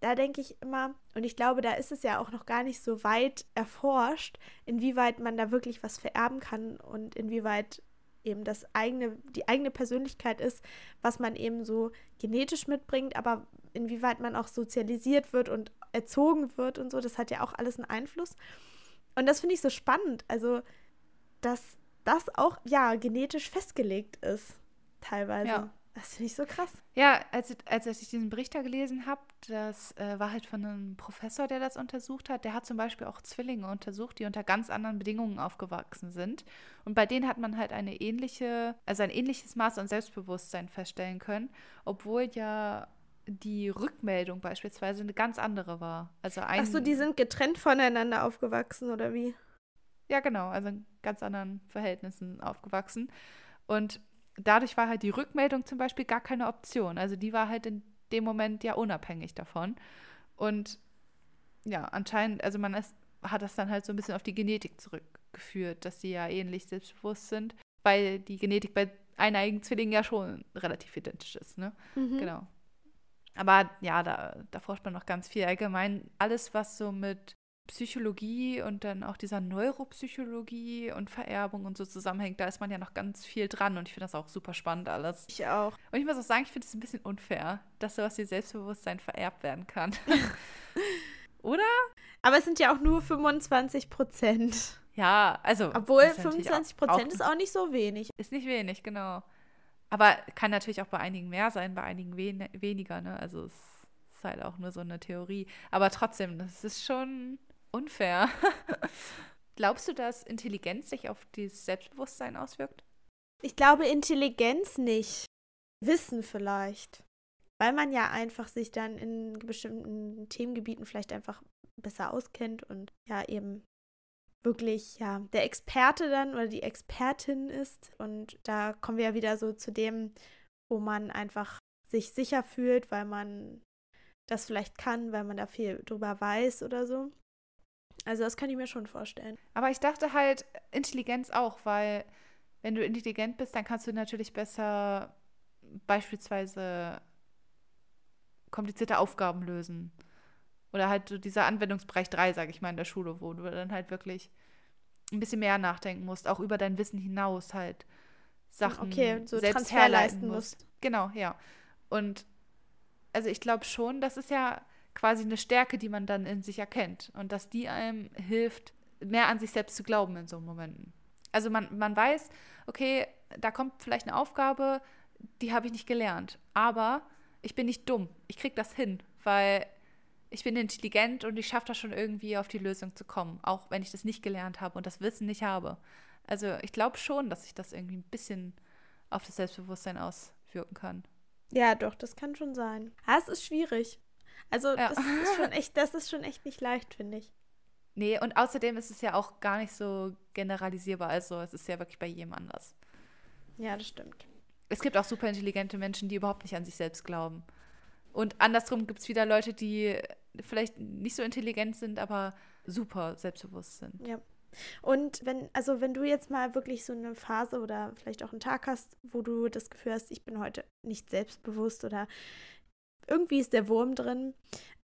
da denke ich immer, und ich glaube, da ist es ja auch noch gar nicht so weit erforscht, inwieweit man da wirklich was vererben kann und inwieweit eben das eigene, die eigene Persönlichkeit ist, was man eben so genetisch mitbringt, aber inwieweit man auch sozialisiert wird und erzogen wird und so, das hat ja auch alles einen Einfluss. Und das finde ich so spannend, also dass das auch ja genetisch festgelegt ist, teilweise. Ja. Das finde ich so krass. Ja, als, als, als ich diesen Bericht da gelesen habe, das äh, war halt von einem Professor, der das untersucht hat. Der hat zum Beispiel auch Zwillinge untersucht, die unter ganz anderen Bedingungen aufgewachsen sind. Und bei denen hat man halt eine ähnliche, also ein ähnliches Maß an Selbstbewusstsein feststellen können, obwohl ja die Rückmeldung beispielsweise eine ganz andere war. Also ein, Ach so, die sind getrennt voneinander aufgewachsen oder wie? Ja, genau, also in ganz anderen Verhältnissen aufgewachsen. Und dadurch war halt die Rückmeldung zum Beispiel gar keine Option. Also die war halt in dem Moment ja unabhängig davon. Und ja, anscheinend, also man ist, hat das dann halt so ein bisschen auf die Genetik zurückgeführt, dass sie ja ähnlich selbstbewusst sind, weil die Genetik bei eineigen Zwillingen ja schon relativ identisch ist, ne? Mhm. Genau. Aber ja, da, da forscht man noch ganz viel. Allgemein alles, was so mit Psychologie und dann auch dieser Neuropsychologie und Vererbung und so zusammenhängt, da ist man ja noch ganz viel dran und ich finde das auch super spannend alles. Ich auch. Und ich muss auch sagen, ich finde es ein bisschen unfair, dass sowas wie Selbstbewusstsein vererbt werden kann. <laughs> Oder? Aber es sind ja auch nur 25 Prozent. Ja, also. Obwohl 25 Prozent ist auch nicht so wenig. Ist nicht wenig, genau. Aber kann natürlich auch bei einigen mehr sein, bei einigen wen weniger, ne? Also es ist halt auch nur so eine Theorie. Aber trotzdem, das ist schon unfair. <laughs> Glaubst du, dass Intelligenz sich auf das Selbstbewusstsein auswirkt? Ich glaube Intelligenz nicht. Wissen vielleicht. Weil man ja einfach sich dann in bestimmten Themengebieten vielleicht einfach besser auskennt und ja eben wirklich ja der Experte dann oder die Expertin ist. Und da kommen wir ja wieder so zu dem, wo man einfach sich sicher fühlt, weil man das vielleicht kann, weil man da viel drüber weiß oder so. Also das kann ich mir schon vorstellen. Aber ich dachte halt Intelligenz auch, weil wenn du intelligent bist, dann kannst du natürlich besser beispielsweise komplizierte Aufgaben lösen. Oder halt so dieser Anwendungsbereich 3, sage ich mal, in der Schule, wo du dann halt wirklich ein bisschen mehr nachdenken musst, auch über dein Wissen hinaus halt Sachen Okay, so selbst Transfer herleiten leisten musst. musst. Genau, ja. Und also ich glaube schon, das ist ja quasi eine Stärke, die man dann in sich erkennt und dass die einem hilft, mehr an sich selbst zu glauben in so Momenten. Also man, man weiß, okay, da kommt vielleicht eine Aufgabe, die habe ich nicht gelernt, aber ich bin nicht dumm. Ich kriege das hin, weil ich bin intelligent und ich schaffe das schon irgendwie auf die Lösung zu kommen, auch wenn ich das nicht gelernt habe und das Wissen nicht habe. Also ich glaube schon, dass ich das irgendwie ein bisschen auf das Selbstbewusstsein auswirken kann. Ja, doch, das kann schon sein. Ah, es ist schwierig. Also, Ja. das ist schon echt, das ist schon echt nicht leicht, finde ich. Nee, und außerdem ist es ja auch gar nicht so generalisierbar. Also es ist ja wirklich bei jedem anders. Ja, das stimmt. Es gibt auch super intelligente Menschen, die überhaupt nicht an sich selbst glauben. Und andersrum gibt es wieder Leute, die vielleicht nicht so intelligent sind, aber super selbstbewusst sind. Ja. Und wenn, also wenn du jetzt mal wirklich so eine Phase oder vielleicht auch einen Tag hast, wo du das Gefühl hast, ich bin heute nicht selbstbewusst oder irgendwie ist der Wurm drin,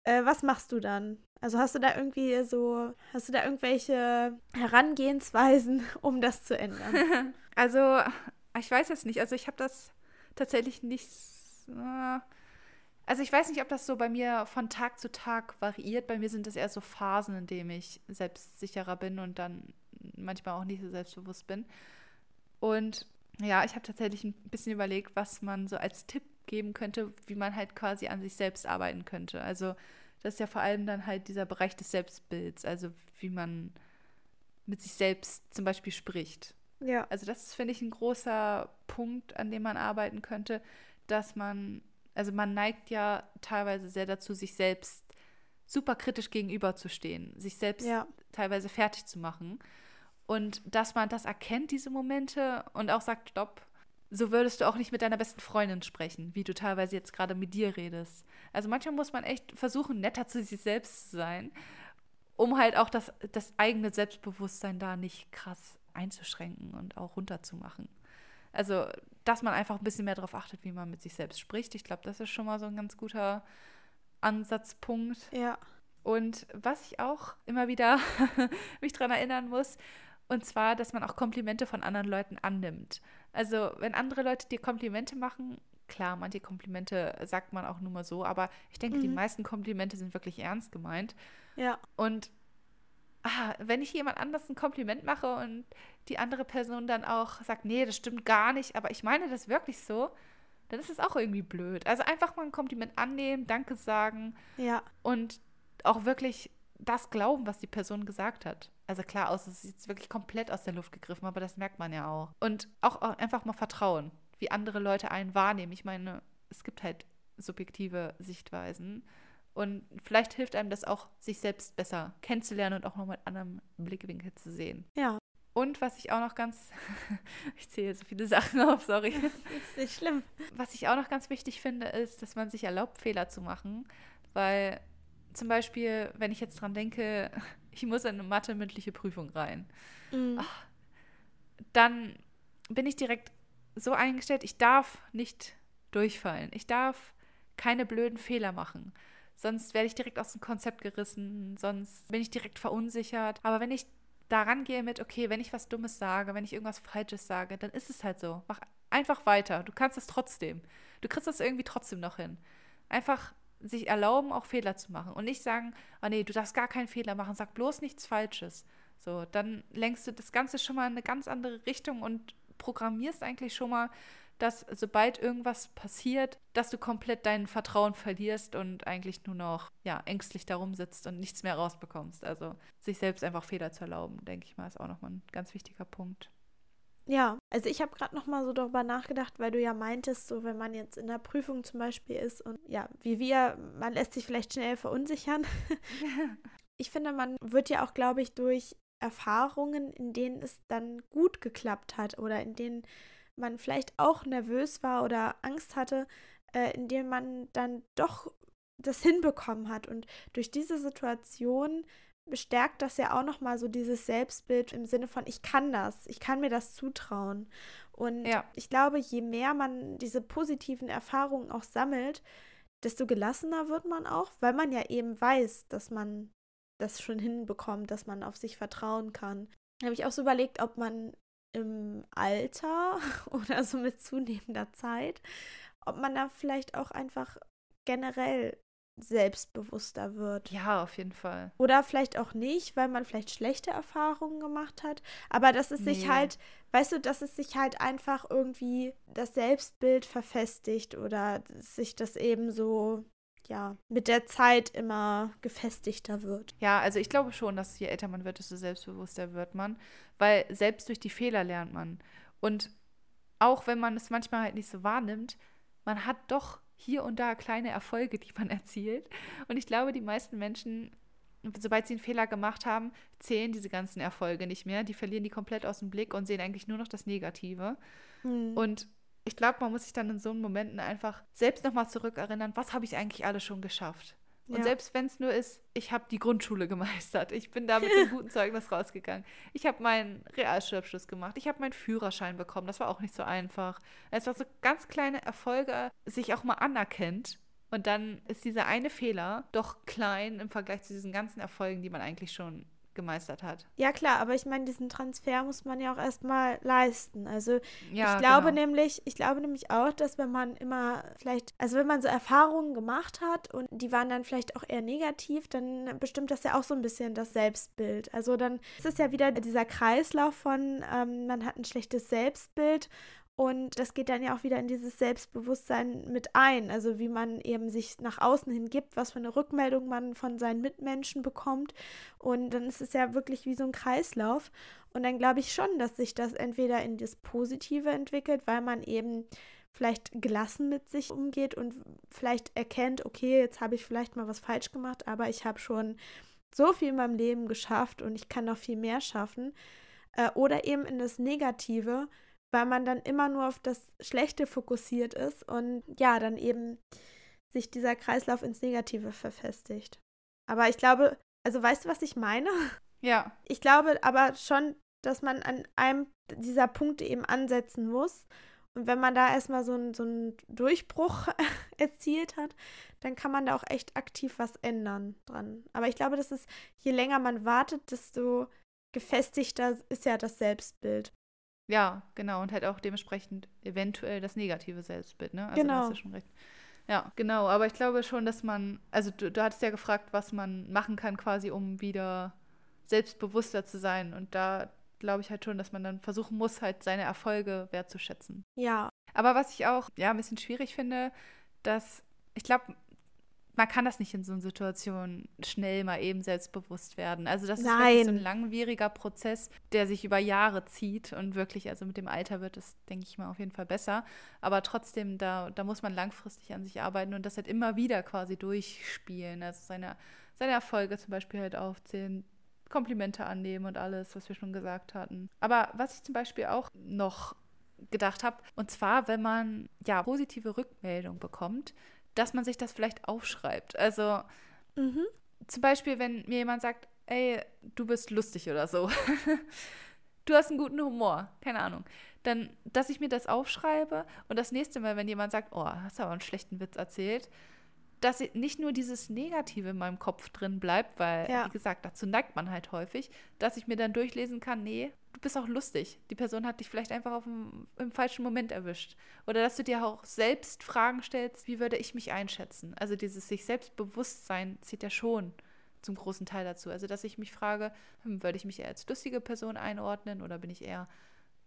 äh, was machst du dann? Also hast du da irgendwie so, hast du da irgendwelche Herangehensweisen, <laughs> um das zu ändern? <laughs> Also, ich weiß jetzt nicht. Also, ich habe das tatsächlich nicht. Also, ich weiß nicht, ob das so bei mir von Tag zu Tag variiert. Bei mir sind das eher so Phasen, in denen ich selbstsicherer bin und dann manchmal auch nicht so selbstbewusst bin. Und ja, ich habe tatsächlich ein bisschen überlegt, was man so als Tipp geben könnte, wie man halt quasi an sich selbst arbeiten könnte. Also, das ist ja vor allem dann halt dieser Bereich des Selbstbilds, also wie man mit sich selbst zum Beispiel spricht. ja. Also das finde ich ein großer Punkt, an dem man arbeiten könnte, dass man, also man neigt ja teilweise sehr dazu, sich selbst super kritisch gegenüberzustehen, sich selbst Ja. teilweise fertig zu machen. Und dass man das erkennt, diese Momente, und auch sagt, stopp, so würdest du auch nicht mit deiner besten Freundin sprechen, wie du teilweise jetzt gerade mit dir redest. Also manchmal muss man echt versuchen, netter zu sich selbst zu sein, um halt auch das, das eigene Selbstbewusstsein da nicht krass einzuschränken und auch runterzumachen. Also, dass man einfach ein bisschen mehr darauf achtet, wie man mit sich selbst spricht. Ich glaube, das ist schon mal so ein ganz guter Ansatzpunkt. Ja. Und was ich auch immer wieder <laughs> mich daran erinnern muss, und zwar, dass man auch Komplimente von anderen Leuten annimmt. Also, wenn andere Leute dir Komplimente machen, klar, manche Komplimente sagt man auch nur mal so, aber ich denke, die Mhm. meisten Komplimente sind wirklich ernst gemeint. Ja. Und ah, wenn ich jemand anders ein Kompliment mache und die andere Person dann auch sagt, nee, das stimmt gar nicht, aber ich meine das wirklich so, dann ist es auch irgendwie blöd. Also einfach mal ein Kompliment annehmen, Danke sagen Ja. und auch wirklich das glauben, was die Person gesagt hat. Also klar, aus, es ist jetzt wirklich komplett aus der Luft gegriffen, aber das merkt man ja auch. Und auch auch einfach mal vertrauen, wie andere Leute einen wahrnehmen. Ich meine, es gibt halt subjektive Sichtweisen. Und vielleicht hilft einem das auch, sich selbst besser kennenzulernen und auch noch mit anderem Blickwinkel zu sehen. Ja. Und was ich auch noch ganz, <laughs> ich zähle so viele Sachen auf, sorry. <laughs> Ist nicht schlimm. Was ich auch noch ganz wichtig finde, ist, dass man sich erlaubt, Fehler zu machen. Weil zum Beispiel, wenn ich jetzt dran denke, <laughs> ich muss in eine Mathe-mündliche Prüfung rein, Mhm. dann bin ich direkt so eingestellt, ich darf nicht durchfallen. Ich darf keine blöden Fehler machen. Sonst werde ich direkt aus dem Konzept gerissen, sonst bin ich direkt verunsichert. Aber wenn ich da rangehe mit, okay, wenn ich was Dummes sage, wenn ich irgendwas Falsches sage, dann ist es halt so. Mach einfach weiter. Du kannst es trotzdem. Du kriegst das irgendwie trotzdem noch hin. Einfach sich erlauben, auch Fehler zu machen. Und nicht sagen, oh nee, du darfst gar keinen Fehler machen, sag bloß nichts Falsches. So, dann lenkst du das Ganze schon mal in eine ganz andere Richtung und programmierst eigentlich schon mal, dass sobald irgendwas passiert, dass du komplett dein Vertrauen verlierst und eigentlich nur noch ja, ängstlich darum sitzt und nichts mehr rausbekommst. Also sich selbst einfach Fehler zu erlauben, denke ich mal, ist auch nochmal ein ganz wichtiger Punkt. Ja, also ich habe gerade noch mal so darüber nachgedacht, weil du ja meintest, so wenn man jetzt in der Prüfung zum Beispiel ist und ja, wie wir, man lässt sich vielleicht schnell verunsichern. <laughs> ich finde, man wird ja auch, glaube ich, durch Erfahrungen, in denen es dann gut geklappt hat oder in denen man vielleicht auch nervös war oder Angst hatte, äh, in denen man dann doch das hinbekommen hat. Und durch diese Situation bestärkt das ja auch noch mal so dieses Selbstbild im Sinne von ich kann das, ich kann mir das zutrauen. Und Ja. ich glaube, je mehr man diese positiven Erfahrungen auch sammelt, desto gelassener wird man auch, weil man ja eben weiß, dass man das schon hinbekommt, dass man auf sich vertrauen kann. Da habe ich auch so überlegt, ob man im Alter <laughs> oder so mit zunehmender Zeit, ob man da vielleicht auch einfach generell selbstbewusster wird. Ja, auf jeden Fall. Oder vielleicht auch nicht, weil man vielleicht schlechte Erfahrungen gemacht hat. Aber dass es nee. sich halt, weißt du, dass es sich halt einfach irgendwie das Selbstbild verfestigt oder sich das eben so, ja, mit der Zeit immer gefestigter wird. Ja, also ich glaube schon, dass je älter man wird, desto selbstbewusster wird man, weil selbst durch die Fehler lernt man. Und auch wenn man es manchmal halt nicht so wahrnimmt, man hat doch hier und da kleine Erfolge, die man <laughs> erzielt. Und ich glaube, die meisten Menschen, sobald sie einen Fehler gemacht haben, zählen diese ganzen Erfolge nicht mehr. Die verlieren die komplett aus dem Blick und sehen eigentlich nur noch das Negative. Hm. Und ich glaube, man muss sich dann in so Momenten einfach selbst nochmal zurückerinnern, was habe ich eigentlich alles schon geschafft? Und ja. selbst wenn es nur ist, ich habe die Grundschule <laughs> gemeistert. Ich bin da mit einem guten <laughs> Zeugnis rausgegangen. Ich habe meinen Realschulabschluss gemacht. Ich habe meinen Führerschein bekommen. Das war auch nicht so einfach. Es war so ganz kleine Erfolge, sich auch mal anerkennt. Und dann ist dieser eine Fehler doch klein im Vergleich zu diesen ganzen Erfolgen, die man eigentlich schon gemeistert hat. Ja, klar, aber ich meine, diesen Transfer muss man ja auch erstmal leisten. Also ja, ich glaube genau. nämlich, ich glaube nämlich auch, dass wenn man immer vielleicht, also wenn man so Erfahrungen gemacht hat und die waren dann vielleicht auch eher negativ, dann bestimmt das ja auch so ein bisschen das Selbstbild. Also dann ist es ja wieder dieser Kreislauf von, ähm, man hat ein schlechtes Selbstbild und das geht dann ja auch wieder in dieses Selbstbewusstsein mit ein. Also wie man eben sich nach außen hin gibt, was für eine Rückmeldung man von seinen Mitmenschen bekommt. Und dann ist es ja wirklich wie so ein Kreislauf. Und dann glaube ich schon, dass sich das entweder in das Positive entwickelt, weil man eben vielleicht gelassen mit sich umgeht und vielleicht erkennt, okay, jetzt habe ich vielleicht mal was falsch gemacht, aber ich habe schon so viel in meinem Leben geschafft und ich kann noch viel mehr schaffen. Äh, oder eben in das Negative, weil man dann immer nur auf das Schlechte fokussiert ist und ja, dann eben sich dieser Kreislauf ins Negative verfestigt. Aber ich glaube, also weißt du, was ich meine? Ja. Ich glaube aber schon, dass man an einem dieser Punkte eben ansetzen muss. Und wenn man da erstmal so, ein, so einen Durchbruch <laughs> erzielt hat, dann kann man da auch echt aktiv was ändern dran. Aber ich glaube, das ist, je länger man wartet, desto gefestigter ist ja das Selbstbild. Ja, genau. Und halt auch dementsprechend eventuell das negative Selbstbild, ne? Also genau. da hast du schon recht. Ja, genau. Aber ich glaube schon, dass man, also du, du hattest ja gefragt, was man machen kann, quasi, um wieder selbstbewusster zu sein. Und da glaube ich halt schon, dass man dann versuchen muss, halt seine Erfolge wertzuschätzen. Ja. Aber was ich auch, ja, ein bisschen schwierig finde, dass ich glaube, man kann das nicht in so einer Situation schnell mal eben selbstbewusst werden. Also das Nein. ist wirklich so ein langwieriger Prozess, der sich über Jahre zieht und wirklich, also mit dem Alter wird es, denke ich mal, auf jeden Fall besser. Aber trotzdem, da, da muss man langfristig an sich arbeiten und das halt immer wieder quasi durchspielen. Also seine, seine Erfolge zum Beispiel halt aufzählen, Komplimente annehmen und alles, was wir schon gesagt hatten. Aber was ich zum Beispiel auch noch gedacht habe, und zwar, wenn man ja positive Rückmeldung bekommt, dass man sich das vielleicht aufschreibt. Also mhm. zum Beispiel, wenn mir jemand sagt, ey, du bist lustig oder so. <laughs> du hast einen guten Humor, keine Ahnung. Dann, dass ich mir das aufschreibe und das nächste Mal, wenn jemand sagt, oh, hast aber einen schlechten Witz erzählt, dass nicht nur dieses Negative in meinem Kopf drin bleibt, weil, ja. wie gesagt, dazu neigt man halt häufig, dass ich mir dann durchlesen kann, nee, du bist auch lustig. Die Person hat dich vielleicht einfach auf dem, im falschen Moment erwischt. Oder dass du dir auch selbst Fragen stellst, wie würde ich mich einschätzen? Also dieses sich Selbstbewusstsein zieht ja schon zum großen Teil dazu. Also dass ich mich frage, hm, würde ich mich eher als lustige Person einordnen oder bin ich eher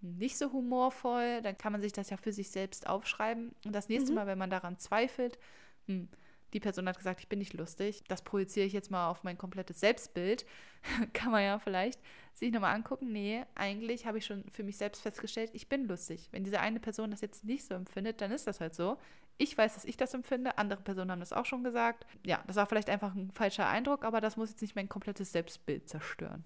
nicht so humorvoll? Dann kann man sich das ja für sich selbst aufschreiben. Und das nächste mhm. Mal, wenn man daran zweifelt, hm, die Person hat gesagt, ich bin nicht lustig, das projiziere ich jetzt mal auf mein komplettes Selbstbild, <laughs> kann man ja vielleicht sich nochmal angucken, nee, eigentlich habe ich schon für mich selbst festgestellt, ich bin lustig. Wenn diese eine Person das jetzt nicht so empfindet, dann ist das halt so. Ich weiß, dass ich das empfinde, andere Personen haben das auch schon gesagt. Ja, das war vielleicht einfach ein falscher Eindruck, aber das muss jetzt nicht mein komplettes Selbstbild zerstören.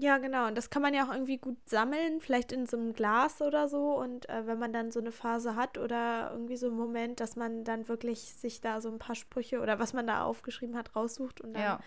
Ja, genau. Und das kann man ja auch irgendwie gut sammeln, vielleicht in so einem Glas oder so. Und äh, wenn man dann so eine Phase hat oder irgendwie so einen Moment, dass man dann wirklich sich da so ein paar Sprüche oder was man da aufgeschrieben hat, raussucht und dann ja.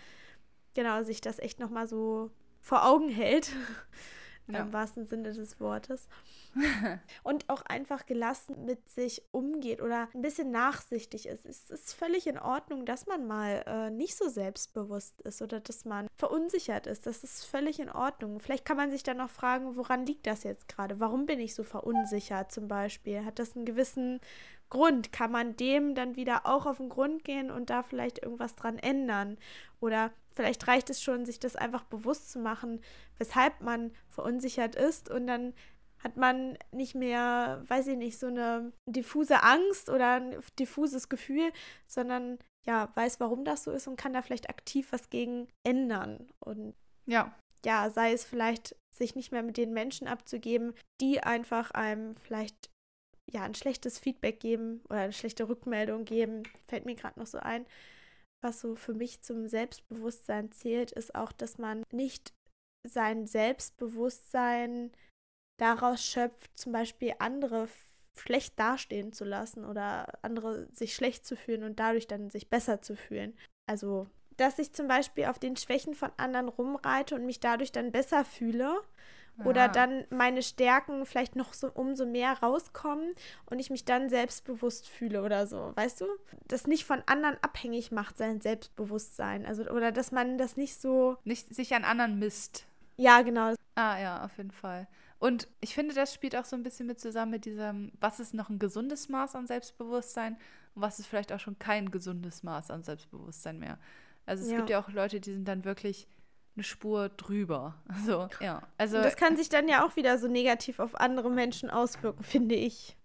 genau sich das echt nochmal so vor Augen hält. <laughs> ja. im wahrsten Sinne des Wortes. <laughs> und auch einfach gelassen mit sich umgeht oder ein bisschen nachsichtig ist. Es ist völlig in Ordnung, dass man mal äh, nicht so selbstbewusst ist oder dass man verunsichert ist. Das ist völlig in Ordnung. Vielleicht kann man sich dann auch fragen, woran liegt das jetzt gerade? Warum bin ich so verunsichert zum Beispiel? Hat das einen gewissen Grund? Kann man dem dann wieder auch auf den Grund gehen und da vielleicht irgendwas dran ändern? Oder vielleicht reicht es schon, sich das einfach bewusst zu machen, weshalb man verunsichert ist und dann hat man nicht mehr, weiß ich nicht, so eine diffuse Angst oder ein diffuses Gefühl, sondern ja, weiß, warum das so ist und kann da vielleicht aktiv was gegen ändern. Und ja. Ja, sei es vielleicht, sich nicht mehr mit den Menschen abzugeben, die einfach einem vielleicht ja ein schlechtes Feedback geben oder eine schlechte Rückmeldung geben, fällt mir gerade noch so ein. Was so für mich zum Selbstbewusstsein zählt, ist auch, dass man nicht sein Selbstbewusstsein daraus schöpft, zum Beispiel andere schlecht dastehen zu lassen oder andere sich schlecht zu fühlen und dadurch dann sich besser zu fühlen. Also, dass ich zum Beispiel auf den Schwächen von anderen rumreite und mich dadurch dann besser fühle oder dann meine Stärken vielleicht noch so umso mehr rauskommen und ich mich dann selbstbewusst fühle oder so, weißt du? Das nicht von anderen abhängig macht, sein Selbstbewusstsein. Also, oder dass man das nicht so. Nicht sich an anderen misst. Ja, genau. Ah, ja, auf jeden Fall. Und ich finde, das spielt auch so ein bisschen mit zusammen mit diesem, was ist noch ein gesundes Maß an Selbstbewusstsein und was ist vielleicht auch schon kein gesundes Maß an Selbstbewusstsein mehr. Also es ja. gibt ja auch Leute, die sind dann wirklich eine Spur drüber. <laughs> So, ja. Also, das kann sich dann ja auch wieder so negativ auf andere Menschen auswirken, finde ich.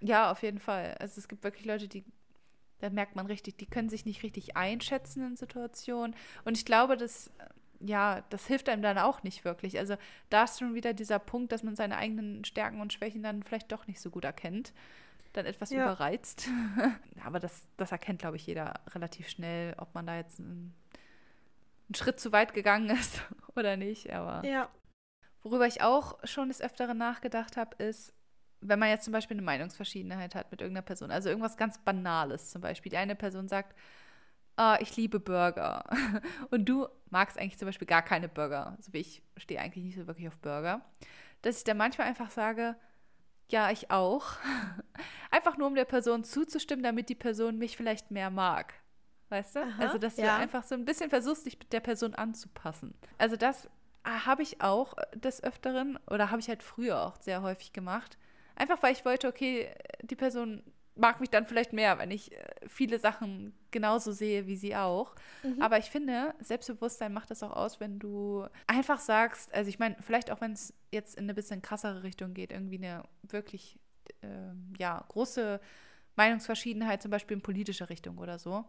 Ja, auf jeden Fall. Also es gibt wirklich Leute, die, da merkt man richtig, die können sich nicht richtig einschätzen in Situationen. Und ich glaube, dass, ja, das hilft einem dann auch nicht wirklich. Also da ist schon wieder dieser Punkt, dass man seine eigenen Stärken und Schwächen dann vielleicht doch nicht so gut erkennt. Dann etwas ja. überreizt. <laughs> Aber das, das erkennt, glaube ich, jeder relativ schnell, ob man da jetzt ein einen Schritt zu weit gegangen ist <laughs> oder nicht. Aber ja. worüber ich auch schon des Öfteren nachgedacht habe, ist, wenn man jetzt zum Beispiel eine Meinungsverschiedenheit hat mit irgendeiner Person, also irgendwas ganz Banales zum Beispiel. Die eine Person sagt, oh, ich liebe Burger. <laughs> Und du magst eigentlich zum Beispiel gar keine Burger. So wie ich stehe eigentlich nicht so wirklich auf Burger. Dass ich dann manchmal einfach sage, ja, ich auch. <laughs> Einfach nur, um der Person zuzustimmen, damit die Person mich vielleicht mehr mag. Weißt du? Aha, also, dass ja. du einfach so ein bisschen versuchst, dich mit der Person anzupassen. Also, das habe ich auch des Öfteren oder habe ich halt früher auch sehr häufig gemacht. Einfach weil ich wollte, okay, die Person mag mich dann vielleicht mehr, wenn ich äh, viele Sachen genauso sehe wie sie auch. Mhm. Aber ich finde, Selbstbewusstsein macht das auch aus, wenn du einfach sagst, also ich meine, vielleicht auch wenn es jetzt in eine bisschen krassere Richtung geht, irgendwie eine wirklich äh, ja, große Meinungsverschiedenheit, zum Beispiel in politischer Richtung oder so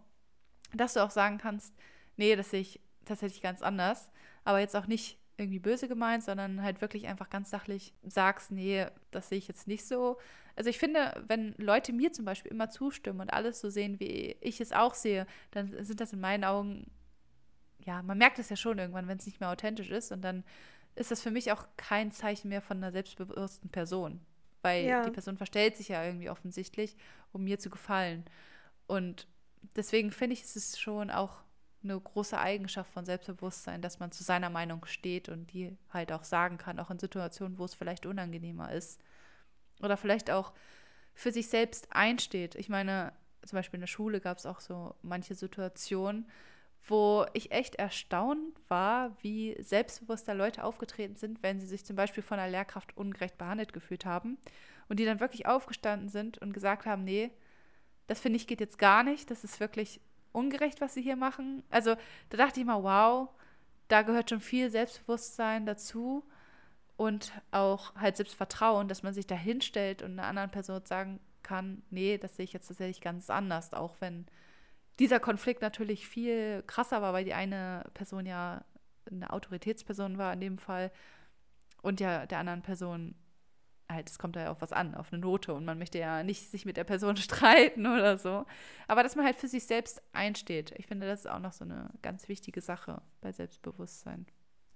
dass du auch sagen kannst, nee, das sehe ich tatsächlich ganz anders, aber jetzt auch nicht irgendwie böse gemeint, sondern halt wirklich einfach ganz sachlich sagst, nee, das sehe ich jetzt nicht so. Also ich finde, wenn Leute mir zum Beispiel immer zustimmen und alles so sehen, wie ich es auch sehe, dann sind das in meinen Augen, ja, man merkt es ja schon irgendwann, wenn es nicht mehr authentisch ist und dann ist das für mich auch kein Zeichen mehr von einer selbstbewussten Person, weil ja. die Person verstellt sich ja irgendwie offensichtlich, um mir zu gefallen. Und deswegen finde ich, ist es schon auch eine große Eigenschaft von Selbstbewusstsein, dass man zu seiner Meinung steht und die halt auch sagen kann, auch in Situationen, wo es vielleicht unangenehmer ist. Oder vielleicht auch für sich selbst einsteht. Ich meine, zum Beispiel in der Schule gab es auch so manche Situationen, wo ich echt erstaunt war, wie selbstbewusster Leute aufgetreten sind, wenn sie sich zum Beispiel von einer Lehrkraft ungerecht behandelt gefühlt haben und die dann wirklich aufgestanden sind und gesagt haben, nee, das finde ich geht jetzt gar nicht. Das ist wirklich ungerecht, was sie hier machen. Also da dachte ich mal, wow, da gehört schon viel Selbstbewusstsein dazu und auch halt Selbstvertrauen, dass man sich da hinstellt und einer anderen Person sagen kann, nee, das sehe ich jetzt tatsächlich ganz anders, auch wenn dieser Konflikt natürlich viel krasser war, weil die eine Person ja eine Autoritätsperson war in dem Fall und ja der anderen Person halt, es kommt da ja auf was an, auf eine Note und man möchte ja nicht sich mit der Person <laughs> streiten oder so. Aber dass man halt für sich selbst einsteht. Ich finde, das ist auch noch so eine ganz wichtige Sache bei Selbstbewusstsein.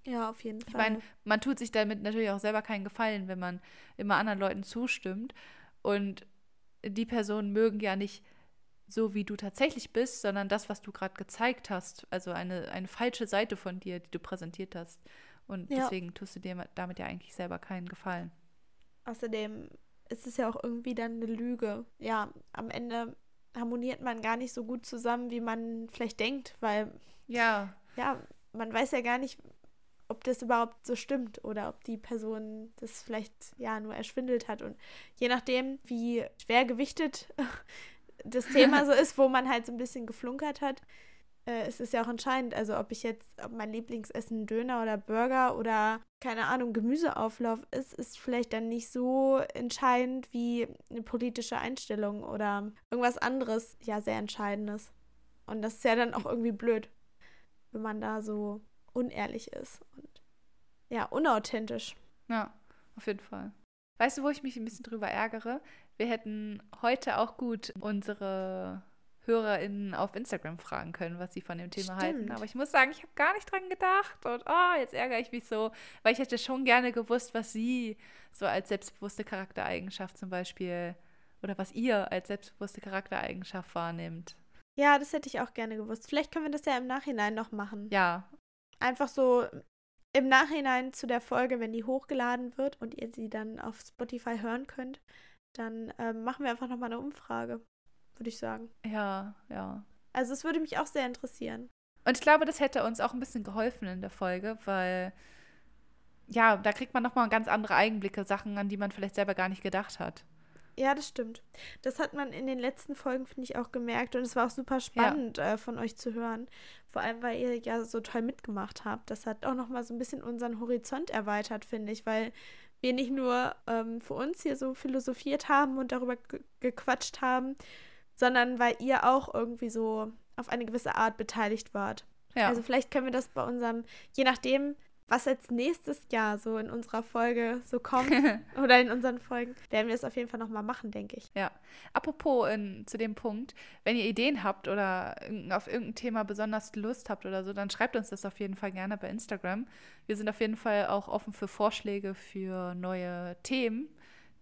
Ja, auf jeden Fall. Ich meine, man tut sich damit natürlich auch selber keinen Gefallen, wenn man immer anderen Leuten zustimmt. Und die Personen mögen ja nicht so, wie du tatsächlich bist, sondern das, was du gerade gezeigt hast. Also eine, eine falsche Seite von dir, die du präsentiert hast. Und Ja. deswegen tust du dir damit ja eigentlich selber keinen Gefallen. Außerdem ist es ja auch irgendwie dann eine Lüge. Ja, am Ende harmoniert man gar nicht so gut zusammen, wie man vielleicht denkt, weil Ja, ja, man weiß ja gar nicht, ob das überhaupt so stimmt oder ob die Person das vielleicht ja nur erschwindelt hat. Und je nachdem, wie schwer gewichtet <laughs> das Thema <laughs> so ist, wo man halt so ein bisschen geflunkert hat, äh, ist es ja auch entscheidend. Also ob ich jetzt, ob mein Lieblingsessen Döner oder Burger oder keine Ahnung, Gemüseauflauf ist, ist vielleicht dann nicht so entscheidend wie eine politische Einstellung oder irgendwas anderes, ja, sehr Entscheidendes. Und das ist ja dann auch irgendwie blöd, wenn man da so unehrlich ist und ja, unauthentisch. ja, auf jeden Fall. Weißt du, wo ich mich ein bisschen drüber ärgere? Wir hätten heute auch gut unsere HörerInnen auf Instagram fragen können, was sie von dem Thema halten. Stimmt. Aber ich muss sagen, ich habe gar nicht dran gedacht. Und oh, jetzt ärgere ich mich so, weil ich hätte schon gerne gewusst, was sie so als selbstbewusste Charaktereigenschaft zum Beispiel oder was ihr als selbstbewusste Charaktereigenschaft wahrnimmt. Ja, das hätte ich auch gerne gewusst. Vielleicht können wir das ja im Nachhinein noch machen. Ja, Einfach so im Nachhinein zu der Folge, wenn die hochgeladen wird und ihr sie dann auf Spotify hören könnt, dann ähm, machen wir einfach nochmal eine Umfrage, würde ich sagen. ja, ja. Also es würde mich auch sehr interessieren. Und ich glaube, das hätte uns auch ein bisschen geholfen in der Folge, weil ja, da kriegt man nochmal ganz andere Eigenblicke, Sachen, an die man vielleicht selber gar nicht gedacht hat. Ja, das stimmt. Das hat man in den letzten Folgen, finde ich, auch gemerkt. Und es war auch super spannend äh, von euch zu hören. Vor allem, weil ihr ja so toll mitgemacht habt. Das hat auch nochmal so ein bisschen unseren Horizont erweitert, finde ich, weil wir nicht nur ähm, für uns hier so philosophiert haben und darüber ge gequatscht haben, sondern weil ihr auch irgendwie so auf eine gewisse Art beteiligt wart. Ja, Also vielleicht können wir das bei unserem, je nachdem, was jetzt nächstes Jahr so in unserer Folge so kommt <laughs> oder in unseren Folgen, werden wir es auf jeden Fall nochmal machen, denke ich. ja. Apropos in, zu dem Punkt, wenn ihr Ideen habt oder auf irgendein Thema besonders Lust habt oder so, dann schreibt uns das auf jeden Fall gerne bei Instagram. Wir sind auf jeden Fall auch offen für Vorschläge für neue Themen,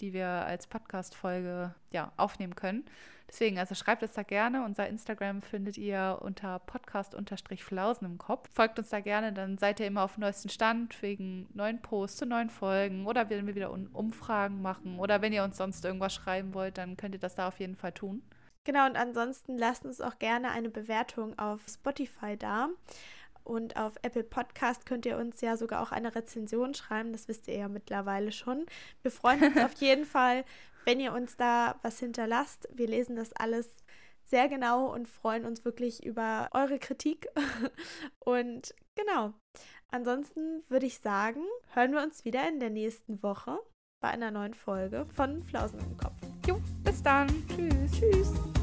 die wir als Podcast-Folge ja, aufnehmen können. Deswegen, also schreibt es da gerne. Unser Instagram findet ihr unter Podcast-Flausen im Kopf. Folgt uns da gerne, dann seid ihr immer auf dem neuesten Stand wegen neuen Posts zu neuen Folgen oder wenn wir wieder Umfragen machen oder wenn ihr uns sonst irgendwas schreiben wollt, dann könnt ihr das da auf jeden Fall tun. Genau, und ansonsten lasst uns auch gerne eine Bewertung auf Spotify da. Und auf Apple Podcast könnt ihr uns ja sogar auch eine Rezension schreiben. Das wisst ihr ja mittlerweile schon. Wir freuen uns auf <laughs> jeden Fall, wenn ihr uns da was hinterlasst. Wir lesen das alles sehr genau und freuen uns wirklich über eure Kritik. <laughs> Und genau. Ansonsten würde ich sagen, hören wir uns wieder in der nächsten Woche bei einer neuen Folge von Flausen im Kopf. Jo, bis dann. Tschüss. Tschüss.